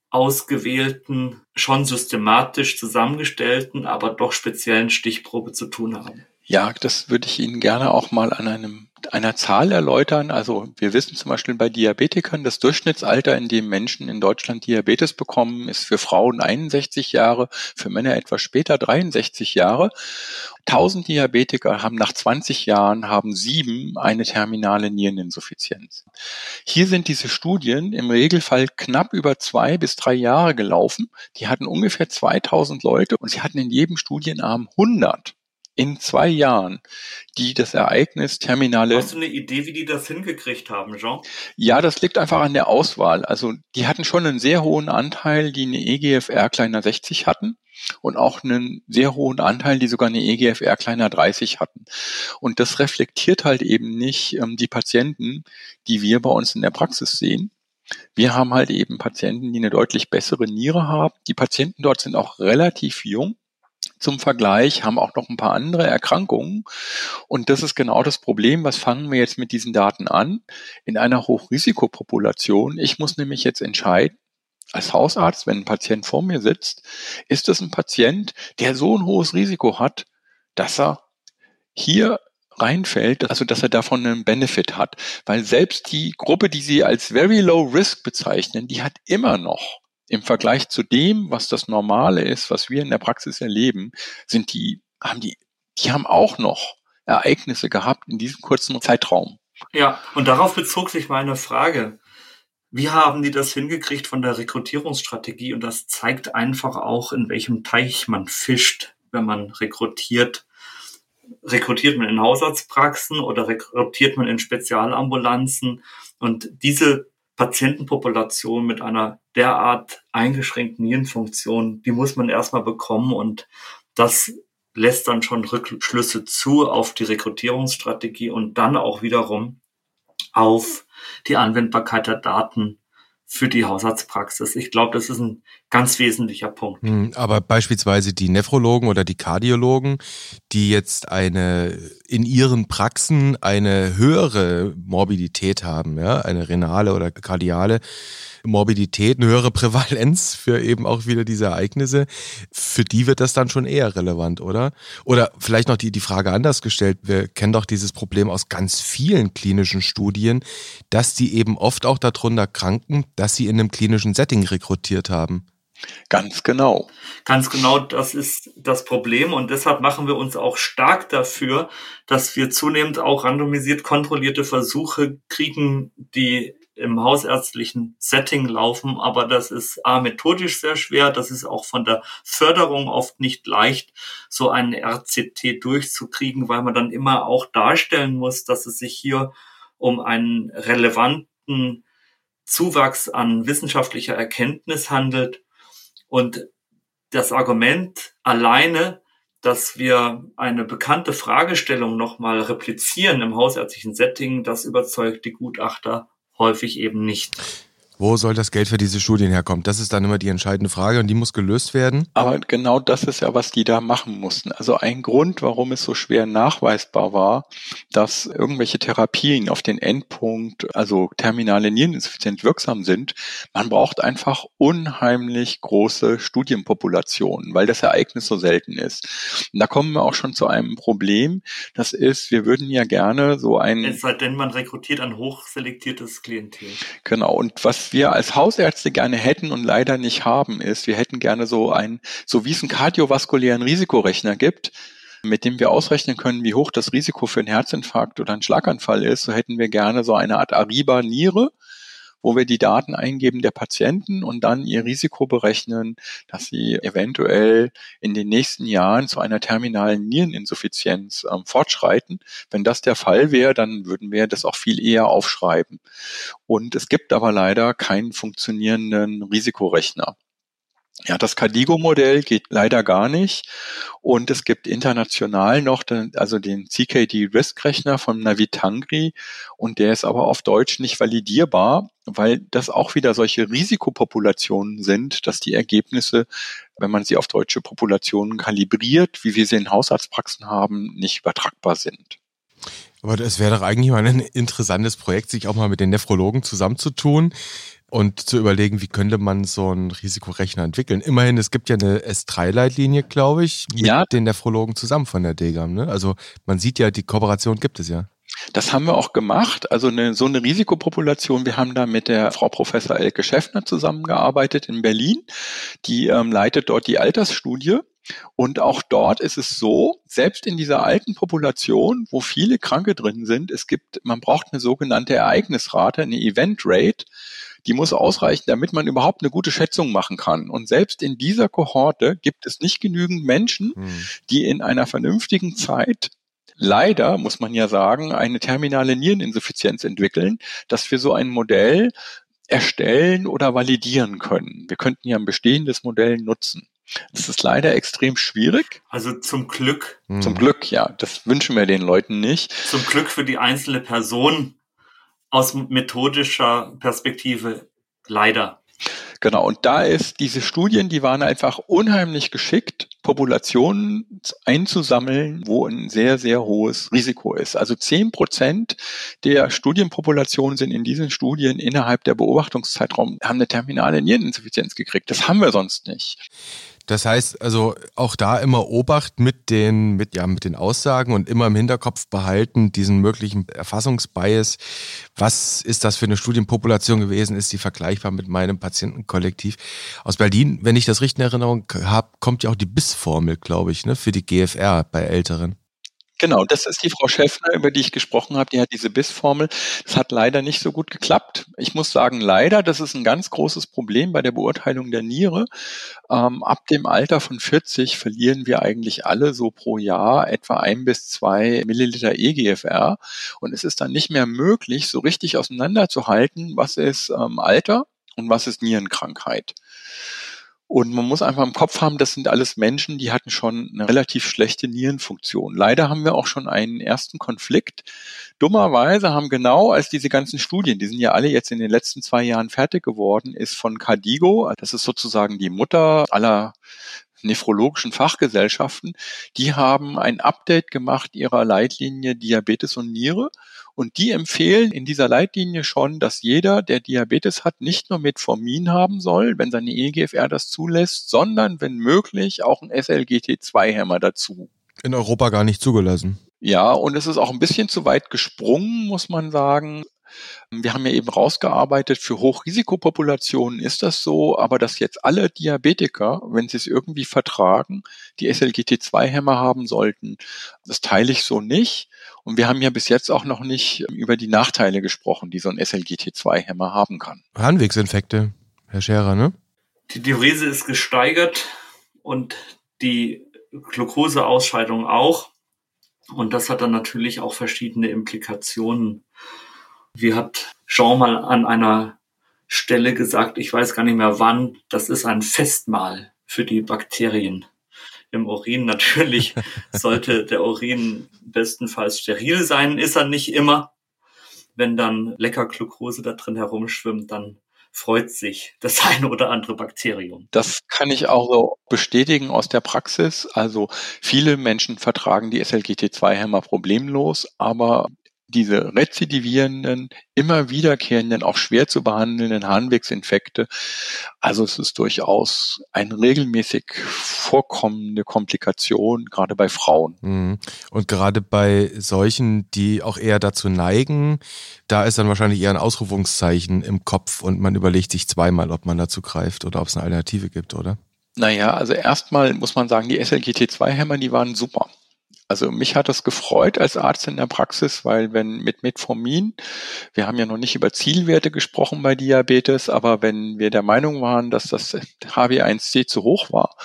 ausgewählten, schon systematisch zusammengestellten, aber doch speziellen Stichprobe zu tun haben. Ja, das würde ich Ihnen gerne auch mal an einem einer Zahl erläutern. Also wir wissen zum Beispiel bei Diabetikern, das Durchschnittsalter, in dem Menschen in Deutschland Diabetes bekommen, ist für Frauen 61 Jahre, für Männer etwas später 63 Jahre. 1000 Diabetiker haben nach 20 Jahren, haben sieben eine terminale Niereninsuffizienz. Hier sind diese Studien im Regelfall knapp über zwei bis drei Jahre gelaufen. Die hatten ungefähr 2000 Leute und sie hatten in jedem Studienarm 100 in zwei Jahren, die das Ereignis terminale. Hast du eine Idee, wie die das hingekriegt haben, Jean? Ja, das liegt einfach an der Auswahl. Also die hatten schon einen sehr hohen Anteil, die eine EGFR kleiner 60 hatten und auch einen sehr hohen Anteil, die sogar eine EGFR kleiner 30 hatten. Und das reflektiert halt eben nicht ähm, die Patienten, die wir bei uns in der Praxis sehen. Wir haben halt eben Patienten, die eine deutlich bessere Niere haben. Die Patienten dort sind auch relativ jung zum Vergleich, haben auch noch ein paar andere Erkrankungen. Und das ist genau das Problem. Was fangen wir jetzt mit diesen Daten an? In einer Hochrisikopopulation. Ich muss nämlich jetzt entscheiden, als Hausarzt, wenn ein Patient vor mir sitzt, ist das ein Patient, der so ein hohes Risiko hat, dass er hier reinfällt, also dass er davon einen Benefit hat. Weil selbst die Gruppe, die Sie als Very Low Risk bezeichnen, die hat immer noch im Vergleich zu dem, was das Normale ist, was wir in der Praxis erleben, sind die, haben die, die haben auch noch Ereignisse gehabt in diesem kurzen Zeitraum. Ja, und darauf bezog sich meine Frage. Wie haben die das hingekriegt von der Rekrutierungsstrategie? Und das zeigt einfach auch, in welchem Teich man fischt, wenn man rekrutiert. Rekrutiert man in Hausarztpraxen oder rekrutiert man in Spezialambulanzen? Und diese Patientenpopulation mit einer derart eingeschränkten Nierenfunktion, die muss man erstmal bekommen und das lässt dann schon Rückschlüsse zu auf die Rekrutierungsstrategie und dann auch wiederum auf die Anwendbarkeit der Daten für die Hausarztpraxis. Ich glaube, das ist ein ganz wesentlicher Punkt. Hm, aber beispielsweise die Nephrologen oder die Kardiologen, die jetzt eine in ihren Praxen eine höhere Morbidität haben, ja, eine renale oder kardiale Morbidität, eine höhere Prävalenz für eben auch wieder diese Ereignisse, für die wird das dann schon eher relevant, oder? Oder vielleicht noch die, die Frage anders gestellt, wir kennen doch dieses Problem aus ganz vielen klinischen Studien, dass die eben oft auch darunter kranken, dass sie in einem klinischen Setting rekrutiert haben. Ganz genau. Ganz genau, das ist das Problem und deshalb machen wir uns auch stark dafür, dass wir zunehmend auch randomisiert kontrollierte Versuche kriegen, die im hausärztlichen Setting laufen, aber das ist A, methodisch sehr schwer, das ist auch von der Förderung oft nicht leicht, so einen RCT durchzukriegen, weil man dann immer auch darstellen muss, dass es sich hier um einen relevanten Zuwachs an wissenschaftlicher Erkenntnis handelt. Und das Argument alleine, dass wir eine bekannte Fragestellung nochmal replizieren im hausärztlichen Setting, das überzeugt die Gutachter häufig eben nicht. Wo soll das Geld für diese Studien herkommen? Das ist dann immer die entscheidende Frage und die muss gelöst werden. Aber genau das ist ja, was die da machen mussten. Also ein Grund, warum es so schwer nachweisbar war, dass irgendwelche Therapien auf den Endpunkt, also terminale Niereninsuffizienz wirksam sind. Man braucht einfach unheimlich große Studienpopulationen, weil das Ereignis so selten ist. Und da kommen wir auch schon zu einem Problem. Das ist, wir würden ja gerne so ein... Es sei denn, man rekrutiert ein hochselektiertes Klientel. Genau. Und was wir als Hausärzte gerne hätten und leider nicht haben, ist, wir hätten gerne so ein, so wie es einen kardiovaskulären Risikorechner gibt, mit dem wir ausrechnen können, wie hoch das Risiko für einen Herzinfarkt oder einen Schlaganfall ist, so hätten wir gerne so eine Art Ariba-Niere, wo wir die Daten eingeben der Patienten und dann ihr Risiko berechnen, dass sie eventuell in den nächsten Jahren zu einer terminalen Niereninsuffizienz ähm, fortschreiten. Wenn das der Fall wäre, dann würden wir das auch viel eher aufschreiben. Und es gibt aber leider keinen funktionierenden Risikorechner. Ja, das Cadigo-Modell geht leider gar nicht. Und es gibt international noch den, also den CKD-Risk-Rechner von Navitangri. Und der ist aber auf Deutsch nicht validierbar, weil das auch wieder solche Risikopopulationen sind, dass die Ergebnisse, wenn man sie auf deutsche Populationen kalibriert, wie wir sie in Hausarztpraxen haben, nicht übertragbar sind. Aber es wäre doch eigentlich mal ein interessantes Projekt, sich auch mal mit den Nephrologen zusammenzutun und zu überlegen, wie könnte man so einen Risikorechner entwickeln. Immerhin, es gibt ja eine S3-Leitlinie, glaube ich, mit ja. den Nephrologen zusammen von der DGAM. Ne? Also man sieht ja, die Kooperation gibt es ja. Das haben wir auch gemacht. Also eine, so eine Risikopopulation. Wir haben da mit der Frau Professor Elke Schäffner zusammengearbeitet in Berlin. Die ähm, leitet dort die Altersstudie. Und auch dort ist es so, selbst in dieser alten Population, wo viele Kranke drin sind, es gibt, man braucht eine sogenannte Ereignisrate, eine Event Rate die muss ausreichen, damit man überhaupt eine gute Schätzung machen kann. Und selbst in dieser Kohorte gibt es nicht genügend Menschen, hm. die in einer vernünftigen Zeit leider, muss man ja sagen, eine terminale Niereninsuffizienz entwickeln, dass wir so ein Modell erstellen oder validieren können. Wir könnten ja ein bestehendes Modell nutzen. Das ist leider extrem schwierig. Also zum Glück. Zum Glück, ja. Das wünschen wir den Leuten nicht. Zum Glück für die einzelne Person aus methodischer Perspektive leider. Genau, und da ist diese Studien, die waren einfach unheimlich geschickt, Populationen einzusammeln, wo ein sehr, sehr hohes Risiko ist. Also zehn Prozent der Studienpopulationen sind in diesen Studien innerhalb der Beobachtungszeitraum, haben eine terminale Niereninsuffizienz gekriegt. Das haben wir sonst nicht. Das heißt also auch da immer Obacht mit den, mit, ja, mit den Aussagen und immer im Hinterkopf behalten, diesen möglichen Erfassungsbias. Was ist das für eine Studienpopulation gewesen? Ist die vergleichbar mit meinem Patientenkollektiv? Aus Berlin, wenn ich das richtig in Erinnerung habe, kommt ja auch die BIS-Formel, glaube ich, ne, für die GFR bei Älteren. Genau, das ist die Frau Schäffner, über die ich gesprochen habe. Die hat diese BIS-Formel. Das hat leider nicht so gut geklappt. Ich muss sagen, leider, das ist ein ganz großes Problem bei der Beurteilung der Niere. Ähm, ab dem Alter von 40 verlieren wir eigentlich alle so pro Jahr etwa ein bis zwei Milliliter EGFR. Und es ist dann nicht mehr möglich, so richtig auseinanderzuhalten, was ist ähm, Alter und was ist Nierenkrankheit. Und man muss einfach im Kopf haben, das sind alles Menschen, die hatten schon eine relativ schlechte Nierenfunktion. Leider haben wir auch schon einen ersten Konflikt. Dummerweise haben genau als diese ganzen Studien, die sind ja alle jetzt in den letzten zwei Jahren fertig geworden, ist von Cardigo, das ist sozusagen die Mutter aller nephrologischen Fachgesellschaften, die haben ein Update gemacht ihrer Leitlinie Diabetes und Niere und die empfehlen in dieser Leitlinie schon, dass jeder, der Diabetes hat, nicht nur Metformin haben soll, wenn seine EGFR das zulässt, sondern wenn möglich auch ein SLGT2-Hämmer dazu. In Europa gar nicht zugelassen. Ja, und es ist auch ein bisschen zu weit gesprungen, muss man sagen. Wir haben ja eben rausgearbeitet, für Hochrisikopopulationen ist das so, aber dass jetzt alle Diabetiker, wenn sie es irgendwie vertragen, die SLGT2-Hämmer haben sollten, das teile ich so nicht. Und wir haben ja bis jetzt auch noch nicht über die Nachteile gesprochen, die so ein SLGT2-Hämmer haben kann. Harnwegsinfekte, Herr Scherer, ne? Die Diurese ist gesteigert und die Glukoseausscheidung auch. Und das hat dann natürlich auch verschiedene Implikationen. Wie hat Jean mal an einer Stelle gesagt, ich weiß gar nicht mehr wann, das ist ein Festmahl für die Bakterien im Urin. Natürlich sollte der Urin bestenfalls steril sein, ist er nicht immer. Wenn dann lecker Glucose da drin herumschwimmt, dann freut sich das eine oder andere Bakterium. Das kann ich auch so bestätigen aus der Praxis. Also viele Menschen vertragen die SLGT2-Hämmer problemlos, aber diese rezidivierenden, immer wiederkehrenden, auch schwer zu behandelnden Harnwegsinfekte. Also es ist durchaus eine regelmäßig vorkommende Komplikation, gerade bei Frauen. Mhm. Und gerade bei solchen, die auch eher dazu neigen, da ist dann wahrscheinlich eher ein Ausrufungszeichen im Kopf und man überlegt sich zweimal, ob man dazu greift oder ob es eine Alternative gibt, oder? Naja, also erstmal muss man sagen, die SLGT2-Hämmer, die waren super. Also mich hat das gefreut als Arzt in der Praxis, weil wenn mit Metformin, wir haben ja noch nicht über Zielwerte gesprochen bei Diabetes, aber wenn wir der Meinung waren, dass das HB1C zu hoch war,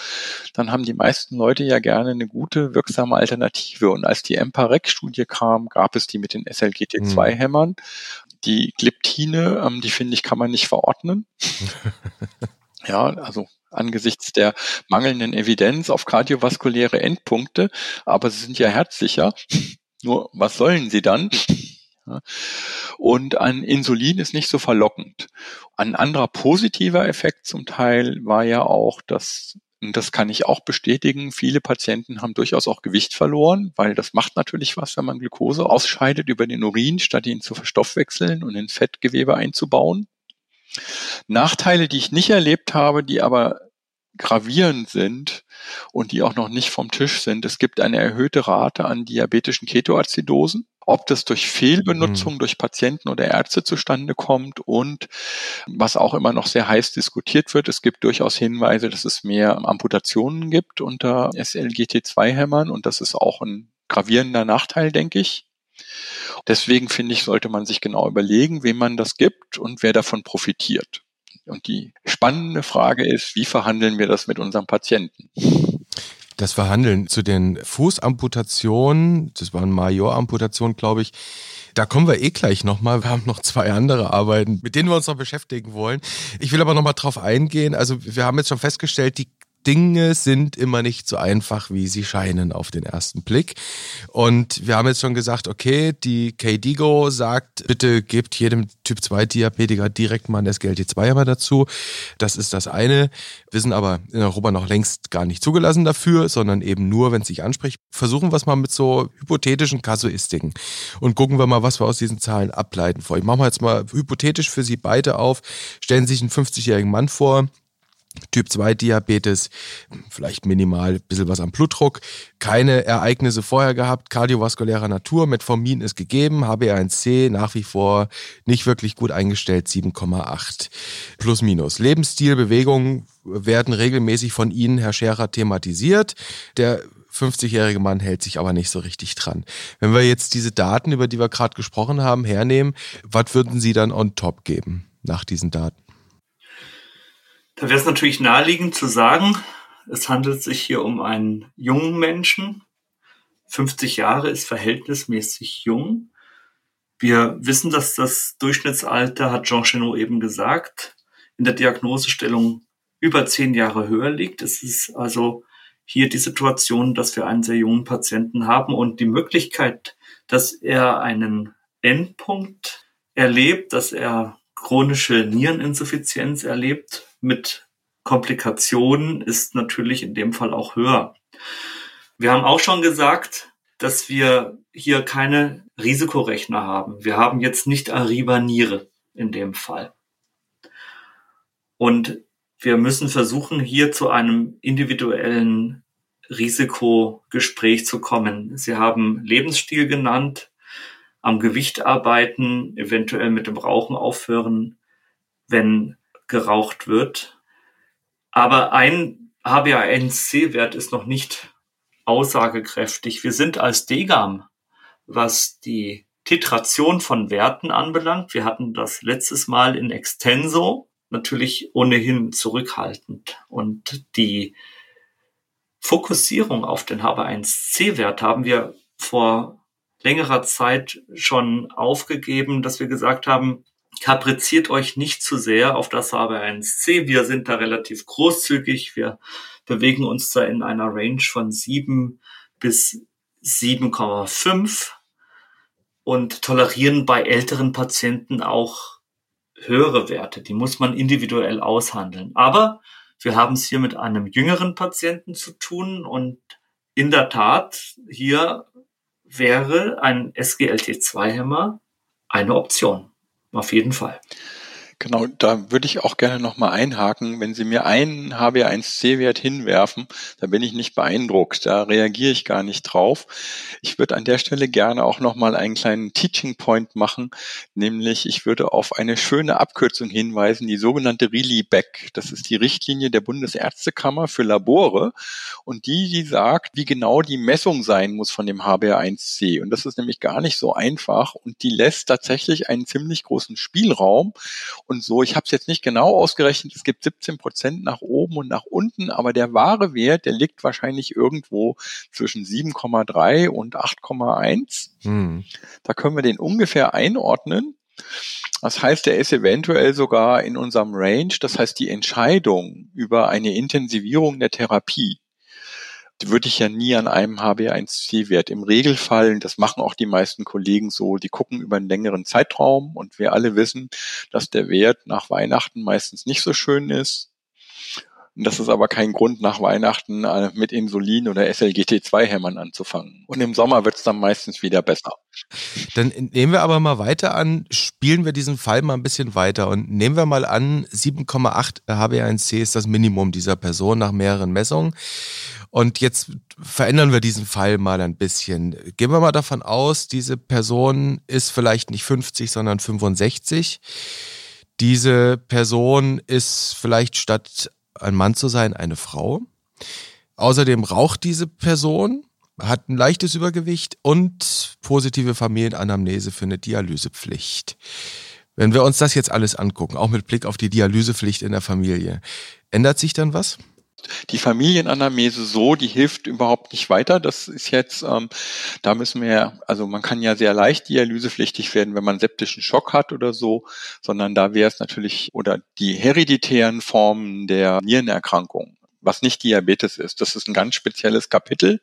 dann haben die meisten Leute ja gerne eine gute, wirksame Alternative. Und als die Emparec-Studie kam, gab es die mit den SLGT2-Hämmern. Die Gliptine, ähm, die finde ich, kann man nicht verordnen. ja, also angesichts der mangelnden Evidenz auf kardiovaskuläre Endpunkte, aber sie sind ja herzsicher. Nur was sollen sie dann? Und an Insulin ist nicht so verlockend. Ein anderer positiver Effekt zum Teil war ja auch, dass und das kann ich auch bestätigen. Viele Patienten haben durchaus auch Gewicht verloren, weil das macht natürlich was, wenn man Glucose ausscheidet über den Urin, statt ihn zu verstoffwechseln und in Fettgewebe einzubauen. Nachteile, die ich nicht erlebt habe, die aber gravierend sind und die auch noch nicht vom Tisch sind. Es gibt eine erhöhte Rate an diabetischen Ketoacidosen. Ob das durch Fehlbenutzung mhm. durch Patienten oder Ärzte zustande kommt und was auch immer noch sehr heiß diskutiert wird, es gibt durchaus Hinweise, dass es mehr Amputationen gibt unter SLGT2-Hämmern und das ist auch ein gravierender Nachteil, denke ich. Deswegen finde ich, sollte man sich genau überlegen, wem man das gibt und wer davon profitiert. Und die spannende Frage ist, wie verhandeln wir das mit unseren Patienten? Das Verhandeln zu den Fußamputationen, das waren Majoramputationen, glaube ich, da kommen wir eh gleich nochmal. Wir haben noch zwei andere Arbeiten, mit denen wir uns noch beschäftigen wollen. Ich will aber nochmal drauf eingehen. Also wir haben jetzt schon festgestellt, die Dinge sind immer nicht so einfach, wie sie scheinen auf den ersten Blick. Und wir haben jetzt schon gesagt, okay, die KDIGO sagt, bitte gebt jedem Typ 2 Diabetiker direkt mal ein SGLT2-Hammer dazu. Das ist das eine. Wir sind aber in Europa noch längst gar nicht zugelassen dafür, sondern eben nur, wenn es sich anspricht. Versuchen wir es mal mit so hypothetischen Kasuistiken und gucken wir mal, was wir aus diesen Zahlen ableiten. Ich mache mal jetzt mal hypothetisch für Sie beide auf. Stellen Sie sich einen 50-jährigen Mann vor, Typ 2 Diabetes, vielleicht minimal ein bisschen was am Blutdruck, keine Ereignisse vorher gehabt, kardiovaskulärer Natur, Metformin ist gegeben, HbA1c nach wie vor nicht wirklich gut eingestellt, 7,8 plus minus. Lebensstil, Bewegungen werden regelmäßig von Ihnen, Herr Scherer, thematisiert. Der 50-jährige Mann hält sich aber nicht so richtig dran. Wenn wir jetzt diese Daten, über die wir gerade gesprochen haben, hernehmen, was würden Sie dann on top geben nach diesen Daten? Da wäre es natürlich naheliegend zu sagen, es handelt sich hier um einen jungen Menschen. 50 Jahre ist verhältnismäßig jung. Wir wissen, dass das Durchschnittsalter, hat Jean Chenot eben gesagt, in der Diagnosestellung über zehn Jahre höher liegt. Es ist also hier die Situation, dass wir einen sehr jungen Patienten haben und die Möglichkeit, dass er einen Endpunkt erlebt, dass er chronische Niereninsuffizienz erlebt, mit Komplikationen ist natürlich in dem Fall auch höher. Wir haben auch schon gesagt, dass wir hier keine Risikorechner haben. Wir haben jetzt nicht Arriba Niere in dem Fall. Und wir müssen versuchen, hier zu einem individuellen Risikogespräch zu kommen. Sie haben Lebensstil genannt, am Gewicht arbeiten, eventuell mit dem Rauchen aufhören, wenn geraucht wird. Aber ein HbA1c-Wert ist noch nicht aussagekräftig. Wir sind als Degam, was die Titration von Werten anbelangt, wir hatten das letztes Mal in Extenso, natürlich ohnehin zurückhaltend. Und die Fokussierung auf den HbA1c-Wert haben wir vor längerer Zeit schon aufgegeben, dass wir gesagt haben, kapriziert euch nicht zu sehr auf das HB1C. Wir sind da relativ großzügig. Wir bewegen uns da in einer Range von 7 bis 7,5 und tolerieren bei älteren Patienten auch höhere Werte. Die muss man individuell aushandeln. Aber wir haben es hier mit einem jüngeren Patienten zu tun und in der Tat, hier wäre ein SGLT2-Hämmer eine Option. Auf jeden Fall. Genau, da würde ich auch gerne nochmal einhaken. Wenn Sie mir einen HbA1c-Wert hinwerfen, da bin ich nicht beeindruckt. Da reagiere ich gar nicht drauf. Ich würde an der Stelle gerne auch nochmal einen kleinen Teaching Point machen, nämlich ich würde auf eine schöne Abkürzung hinweisen, die sogenannte RILI-BEC. Das ist die Richtlinie der Bundesärztekammer für Labore und die, die sagt, wie genau die Messung sein muss von dem HbA1c. Und das ist nämlich gar nicht so einfach und die lässt tatsächlich einen ziemlich großen Spielraum so. Ich habe es jetzt nicht genau ausgerechnet. Es gibt 17 Prozent nach oben und nach unten, aber der wahre Wert, der liegt wahrscheinlich irgendwo zwischen 7,3 und 8,1. Hm. Da können wir den ungefähr einordnen. Das heißt, er ist eventuell sogar in unserem Range. Das heißt, die Entscheidung über eine Intensivierung der Therapie würde ich ja nie an einem HB1C-Wert. Im Regelfall, das machen auch die meisten Kollegen so, die gucken über einen längeren Zeitraum und wir alle wissen, dass der Wert nach Weihnachten meistens nicht so schön ist. Und das ist aber kein Grund, nach Weihnachten äh, mit Insulin oder SLGT2-Hämmern anzufangen. Und im Sommer wird es dann meistens wieder besser. Dann nehmen wir aber mal weiter an, spielen wir diesen Fall mal ein bisschen weiter und nehmen wir mal an, 7,8 HbA1c ist das Minimum dieser Person nach mehreren Messungen. Und jetzt verändern wir diesen Fall mal ein bisschen. Gehen wir mal davon aus, diese Person ist vielleicht nicht 50, sondern 65. Diese Person ist vielleicht statt ein Mann zu sein eine Frau. Außerdem raucht diese Person, hat ein leichtes Übergewicht und positive Familienanamnese für eine Dialysepflicht. Wenn wir uns das jetzt alles angucken, auch mit Blick auf die Dialysepflicht in der Familie, ändert sich dann was? Die Familienanamnese so, die hilft überhaupt nicht weiter. Das ist jetzt, ähm, da müssen wir, also man kann ja sehr leicht dialysepflichtig werden, wenn man septischen Schock hat oder so, sondern da wäre es natürlich, oder die hereditären Formen der Nierenerkrankung, was nicht Diabetes ist. Das ist ein ganz spezielles Kapitel.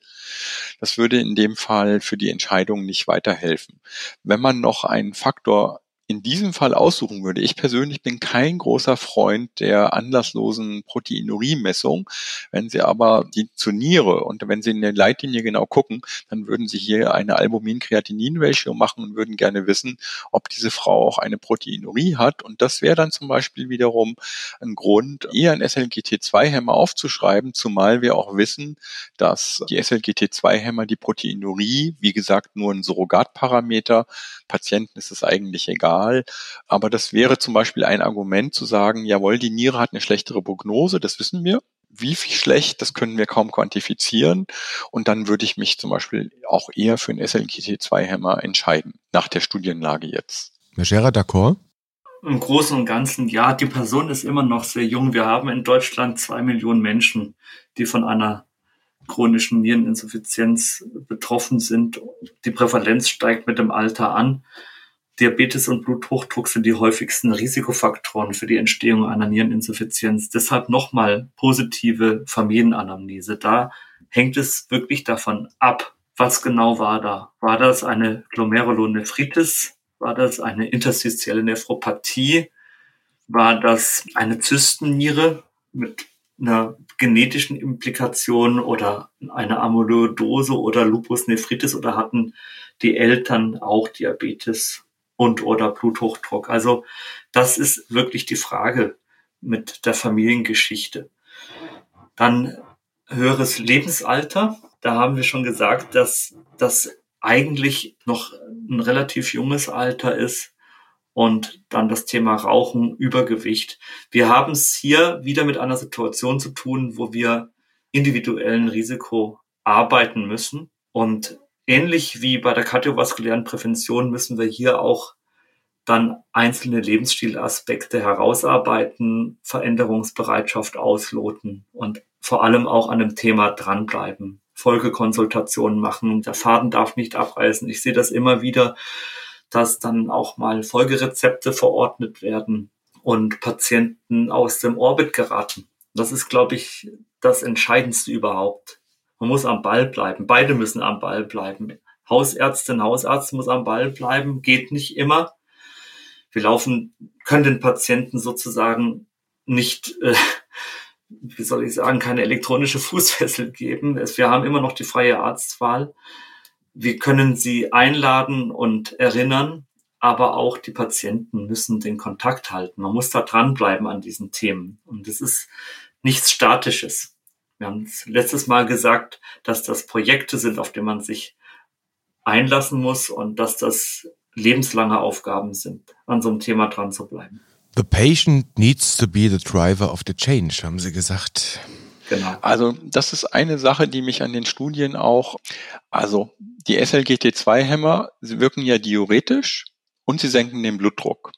Das würde in dem Fall für die Entscheidung nicht weiterhelfen. Wenn man noch einen Faktor in diesem Fall aussuchen würde, ich persönlich bin kein großer Freund der anlasslosen Proteinuriemessung. Wenn Sie aber die zur Niere und wenn Sie in der Leitlinie genau gucken, dann würden Sie hier eine Albumin-Kreatinin-Ratio machen und würden gerne wissen, ob diese Frau auch eine Proteinurie hat. Und das wäre dann zum Beispiel wiederum ein Grund, eher ein SLGT2-Hämmer aufzuschreiben, zumal wir auch wissen, dass die SLGT2-Hämmer die Proteinurie, wie gesagt, nur ein Surrogatparameter, Patienten ist es eigentlich egal, Zahl. Aber das wäre zum Beispiel ein Argument zu sagen, jawohl, die Niere hat eine schlechtere Prognose, das wissen wir. Wie viel schlecht, das können wir kaum quantifizieren. Und dann würde ich mich zum Beispiel auch eher für einen SLGT2-Hämmer entscheiden, nach der Studienlage jetzt. Megera d'accord? Im Großen und Ganzen, ja, die Person ist immer noch sehr jung. Wir haben in Deutschland zwei Millionen Menschen, die von einer chronischen Niereninsuffizienz betroffen sind. Die Prävalenz steigt mit dem Alter an. Diabetes und Bluthochdruck sind die häufigsten Risikofaktoren für die Entstehung einer Niereninsuffizienz. Deshalb nochmal positive Familienanamnese. Da hängt es wirklich davon ab, was genau war da. War das eine Glomerulonephritis? War das eine interstitielle Nephropathie? War das eine Zystenniere mit einer genetischen Implikation oder eine Amyloidose oder Lupus nephritis oder hatten die Eltern auch Diabetes und oder Bluthochdruck. Also das ist wirklich die Frage mit der Familiengeschichte. Dann höheres Lebensalter. Da haben wir schon gesagt, dass das eigentlich noch ein relativ junges Alter ist. Und dann das Thema Rauchen, Übergewicht. Wir haben es hier wieder mit einer Situation zu tun, wo wir individuellen Risiko arbeiten müssen. Und ähnlich wie bei der kardiovaskulären Prävention müssen wir hier auch dann einzelne Lebensstilaspekte herausarbeiten, Veränderungsbereitschaft ausloten und vor allem auch an dem Thema dranbleiben, Folgekonsultationen machen. Der Faden darf nicht abreißen. Ich sehe das immer wieder, dass dann auch mal Folgerezepte verordnet werden und Patienten aus dem Orbit geraten. Das ist, glaube ich, das Entscheidendste überhaupt. Man muss am Ball bleiben. Beide müssen am Ball bleiben. Hausärztin, Hausarzt muss am Ball bleiben. Geht nicht immer. Wir laufen, können den Patienten sozusagen nicht, äh, wie soll ich sagen, keine elektronische Fußfessel geben. Wir haben immer noch die freie Arztwahl. Wir können sie einladen und erinnern, aber auch die Patienten müssen den Kontakt halten. Man muss da dranbleiben an diesen Themen. Und es ist nichts Statisches. Wir haben letztes Mal gesagt, dass das Projekte sind, auf die man sich einlassen muss und dass das lebenslange Aufgaben sind, an so einem Thema dran zu bleiben. The patient needs to be the driver of the change, haben Sie gesagt. Genau. Also das ist eine Sache, die mich an den Studien auch, also die SLGT2-Hämmer wirken ja diuretisch und sie senken den Blutdruck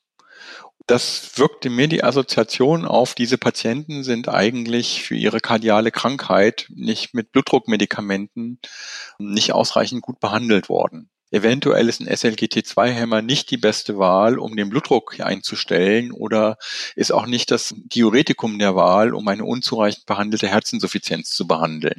das wirkte mir die Assoziation auf, diese Patienten sind eigentlich für ihre kardiale Krankheit nicht mit Blutdruckmedikamenten nicht ausreichend gut behandelt worden. Eventuell ist ein SLGT2-Hämmer nicht die beste Wahl, um den Blutdruck einzustellen oder ist auch nicht das Diuretikum der Wahl, um eine unzureichend behandelte Herzinsuffizienz zu behandeln.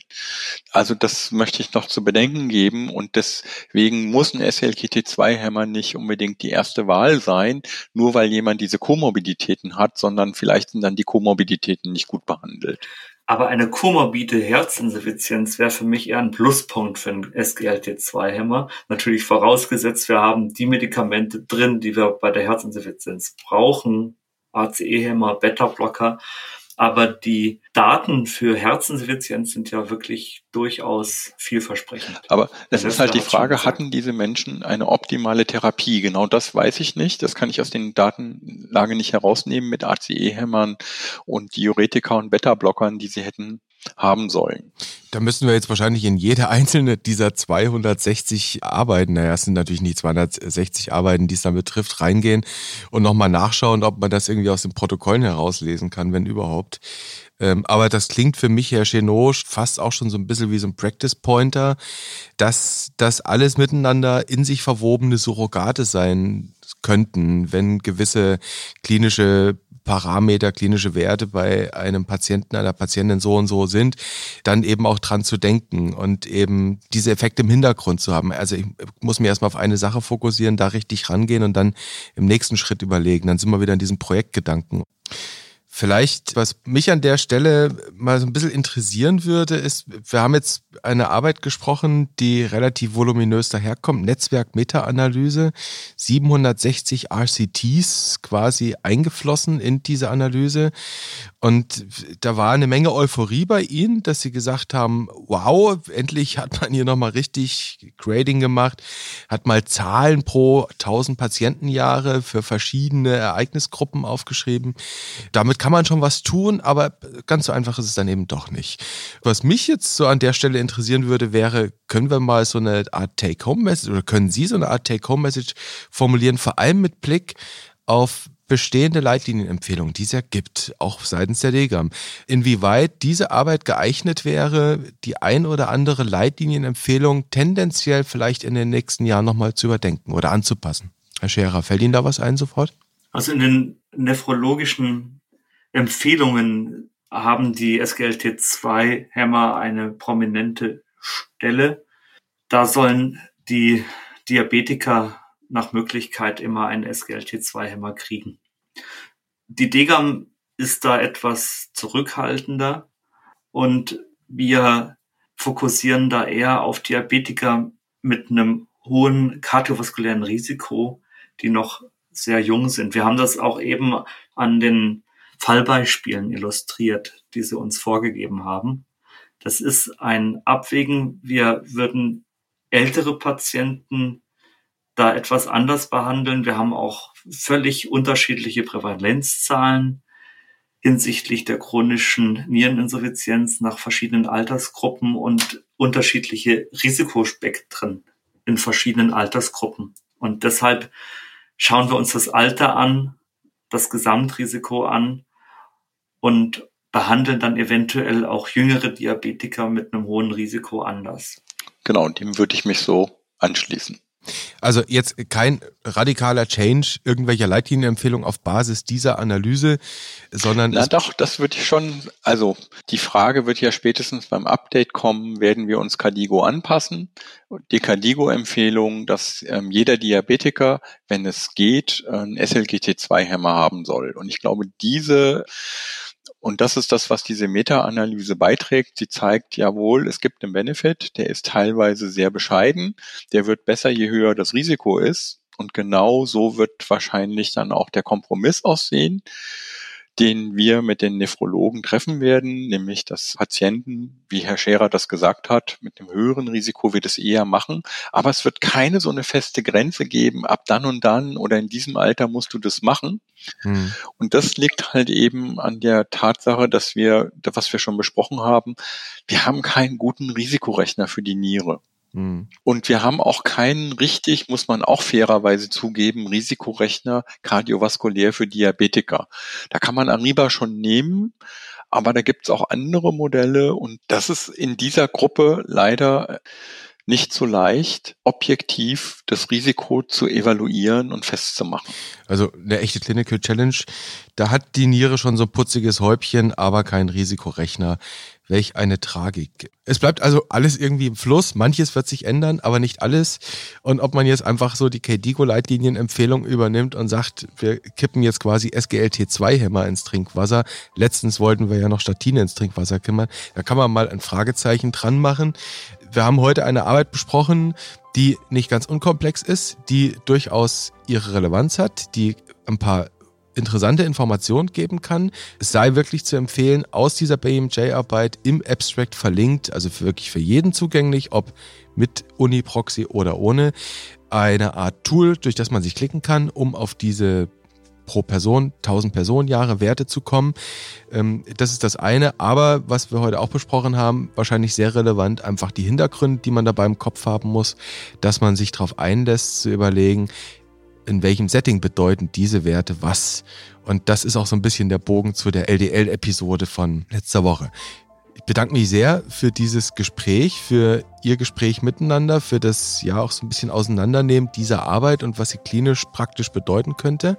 Also das möchte ich noch zu bedenken geben und deswegen muss ein SLGT2-Hämmer nicht unbedingt die erste Wahl sein, nur weil jemand diese Komorbiditäten hat, sondern vielleicht sind dann die Komorbiditäten nicht gut behandelt. Aber eine komorbide Herzinsuffizienz wäre für mich eher ein Pluspunkt für einen SGLT2-Hämmer. Natürlich vorausgesetzt, wir haben die Medikamente drin, die wir bei der Herzinsuffizienz brauchen. ACE-Hämmer, Beta-Blocker. Aber die Daten für Herzinsuffizienz sind ja wirklich durchaus vielversprechend. Aber es ist halt die Frage, hatten diese Menschen eine optimale Therapie? Genau das weiß ich nicht. Das kann ich aus den Datenlage nicht herausnehmen mit ACE-Hämmern und Diuretika und Beta-Blockern, die sie hätten haben sollen. Da müssen wir jetzt wahrscheinlich in jede einzelne dieser 260 Arbeiten, naja, es sind natürlich nicht 260 Arbeiten, die es dann betrifft, reingehen und nochmal nachschauen, ob man das irgendwie aus den Protokollen herauslesen kann, wenn überhaupt. Ähm, aber das klingt für mich, Herr Chenot, fast auch schon so ein bisschen wie so ein Practice-Pointer, dass das alles miteinander in sich verwobene Surrogate sein könnten, wenn gewisse klinische Parameter, klinische Werte bei einem Patienten, einer Patientin so und so sind, dann eben auch dran zu denken und eben diese Effekte im Hintergrund zu haben. Also ich muss mir erstmal auf eine Sache fokussieren, da richtig rangehen und dann im nächsten Schritt überlegen. Dann sind wir wieder in diesem Projektgedanken. Vielleicht, was mich an der Stelle mal so ein bisschen interessieren würde, ist, wir haben jetzt eine Arbeit gesprochen, die relativ voluminös daherkommt, Netzwerk Meta-Analyse, 760 RCTs quasi eingeflossen in diese Analyse. Und da war eine Menge Euphorie bei Ihnen, dass Sie gesagt haben, wow, endlich hat man hier nochmal richtig Grading gemacht, hat mal Zahlen pro 1000 Patientenjahre für verschiedene Ereignisgruppen aufgeschrieben. Damit kann man schon was tun, aber ganz so einfach ist es dann eben doch nicht. Was mich jetzt so an der Stelle interessieren würde, wäre, können wir mal so eine Art Take-Home-Message oder können Sie so eine Art Take-Home-Message formulieren, vor allem mit Blick auf bestehende Leitlinienempfehlungen, die es ja gibt, auch seitens der DGAM, inwieweit diese Arbeit geeignet wäre, die ein oder andere Leitlinienempfehlung tendenziell vielleicht in den nächsten Jahren nochmal zu überdenken oder anzupassen. Herr Scherer, fällt Ihnen da was ein sofort? Also in den nephrologischen Empfehlungen haben die SGLT2-Hämmer eine prominente Stelle. Da sollen die Diabetiker nach Möglichkeit immer einen SGLT2-Hämmer kriegen. Die Degam ist da etwas zurückhaltender und wir fokussieren da eher auf Diabetiker mit einem hohen kardiovaskulären Risiko, die noch sehr jung sind. Wir haben das auch eben an den Fallbeispielen illustriert, die sie uns vorgegeben haben. Das ist ein Abwägen. Wir würden ältere Patienten da etwas anders behandeln. Wir haben auch völlig unterschiedliche Prävalenzzahlen hinsichtlich der chronischen Niereninsuffizienz nach verschiedenen Altersgruppen und unterschiedliche Risikospektren in verschiedenen Altersgruppen. Und deshalb schauen wir uns das Alter an, das Gesamtrisiko an und behandeln dann eventuell auch jüngere Diabetiker mit einem hohen Risiko anders. Genau, dem würde ich mich so anschließen. Also jetzt kein radikaler Change irgendwelcher Leitlinienempfehlungen auf Basis dieser Analyse, sondern. Na doch, das würde ich schon, also die Frage wird ja spätestens beim Update kommen, werden wir uns Cadigo anpassen? Die Cadigo-Empfehlung, dass ähm, jeder Diabetiker, wenn es geht, ein SLGT2-Hämmer haben soll. Und ich glaube, diese und das ist das, was diese Meta-Analyse beiträgt. Sie zeigt, jawohl, es gibt einen Benefit, der ist teilweise sehr bescheiden, der wird besser, je höher das Risiko ist. Und genau so wird wahrscheinlich dann auch der Kompromiss aussehen den wir mit den Nephrologen treffen werden, nämlich dass Patienten, wie Herr Scherer das gesagt hat, mit einem höheren Risiko wird es eher machen. Aber es wird keine so eine feste Grenze geben, ab dann und dann oder in diesem Alter musst du das machen. Hm. Und das liegt halt eben an der Tatsache, dass wir, was wir schon besprochen haben, wir haben keinen guten Risikorechner für die Niere. Mhm. Und wir haben auch keinen richtig, muss man auch fairerweise zugeben, Risikorechner kardiovaskulär für Diabetiker. Da kann man Ariba schon nehmen, aber da gibt es auch andere Modelle und das ist in dieser Gruppe leider nicht so leicht, objektiv das Risiko zu evaluieren und festzumachen. Also eine echte Clinical Challenge, da hat die Niere schon so ein putziges Häubchen, aber kein Risikorechner. Welch eine Tragik. Es bleibt also alles irgendwie im Fluss. Manches wird sich ändern, aber nicht alles. Und ob man jetzt einfach so die KDIGO-Leitlinien-Empfehlung übernimmt und sagt, wir kippen jetzt quasi SGLT2-Hämmer ins Trinkwasser. Letztens wollten wir ja noch Statine ins Trinkwasser kimmern. Da kann man mal ein Fragezeichen dran machen. Wir haben heute eine Arbeit besprochen, die nicht ganz unkomplex ist, die durchaus ihre Relevanz hat, die ein paar interessante Informationen geben kann. Es sei wirklich zu empfehlen, aus dieser BMJ-Arbeit im Abstract verlinkt, also wirklich für jeden zugänglich, ob mit Uni-Proxy oder ohne, eine Art Tool, durch das man sich klicken kann, um auf diese pro Person 1000 Personenjahre Werte zu kommen. Ähm, das ist das eine. Aber was wir heute auch besprochen haben, wahrscheinlich sehr relevant, einfach die Hintergründe, die man dabei im Kopf haben muss, dass man sich darauf einlässt, zu überlegen, in welchem Setting bedeuten diese Werte was. Und das ist auch so ein bisschen der Bogen zu der LDL-Episode von letzter Woche. Ich bedanke mich sehr für dieses Gespräch, für Ihr Gespräch miteinander, für das ja auch so ein bisschen Auseinandernehmen dieser Arbeit und was sie klinisch praktisch bedeuten könnte.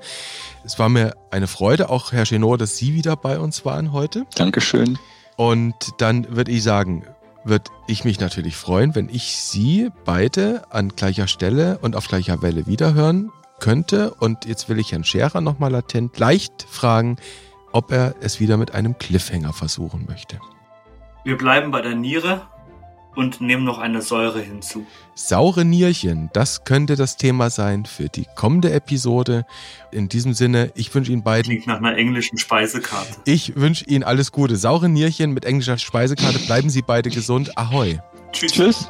Es war mir eine Freude, auch Herr Chenot, dass Sie wieder bei uns waren heute. Dankeschön. Und dann würde ich sagen, würde ich mich natürlich freuen, wenn ich Sie beide an gleicher Stelle und auf gleicher Welle wiederhören könnte. Und jetzt will ich Herrn Scherer nochmal latent leicht fragen, ob er es wieder mit einem Cliffhanger versuchen möchte. Wir bleiben bei der Niere und nehmen noch eine Säure hinzu. Saure Nierchen, das könnte das Thema sein für die kommende Episode. In diesem Sinne, ich wünsche Ihnen beiden. Klingt nach einer englischen Speisekarte. Ich wünsche Ihnen alles Gute. Saure Nierchen mit englischer Speisekarte. Bleiben Sie beide gesund. Ahoi. Tschüss. Tschüss.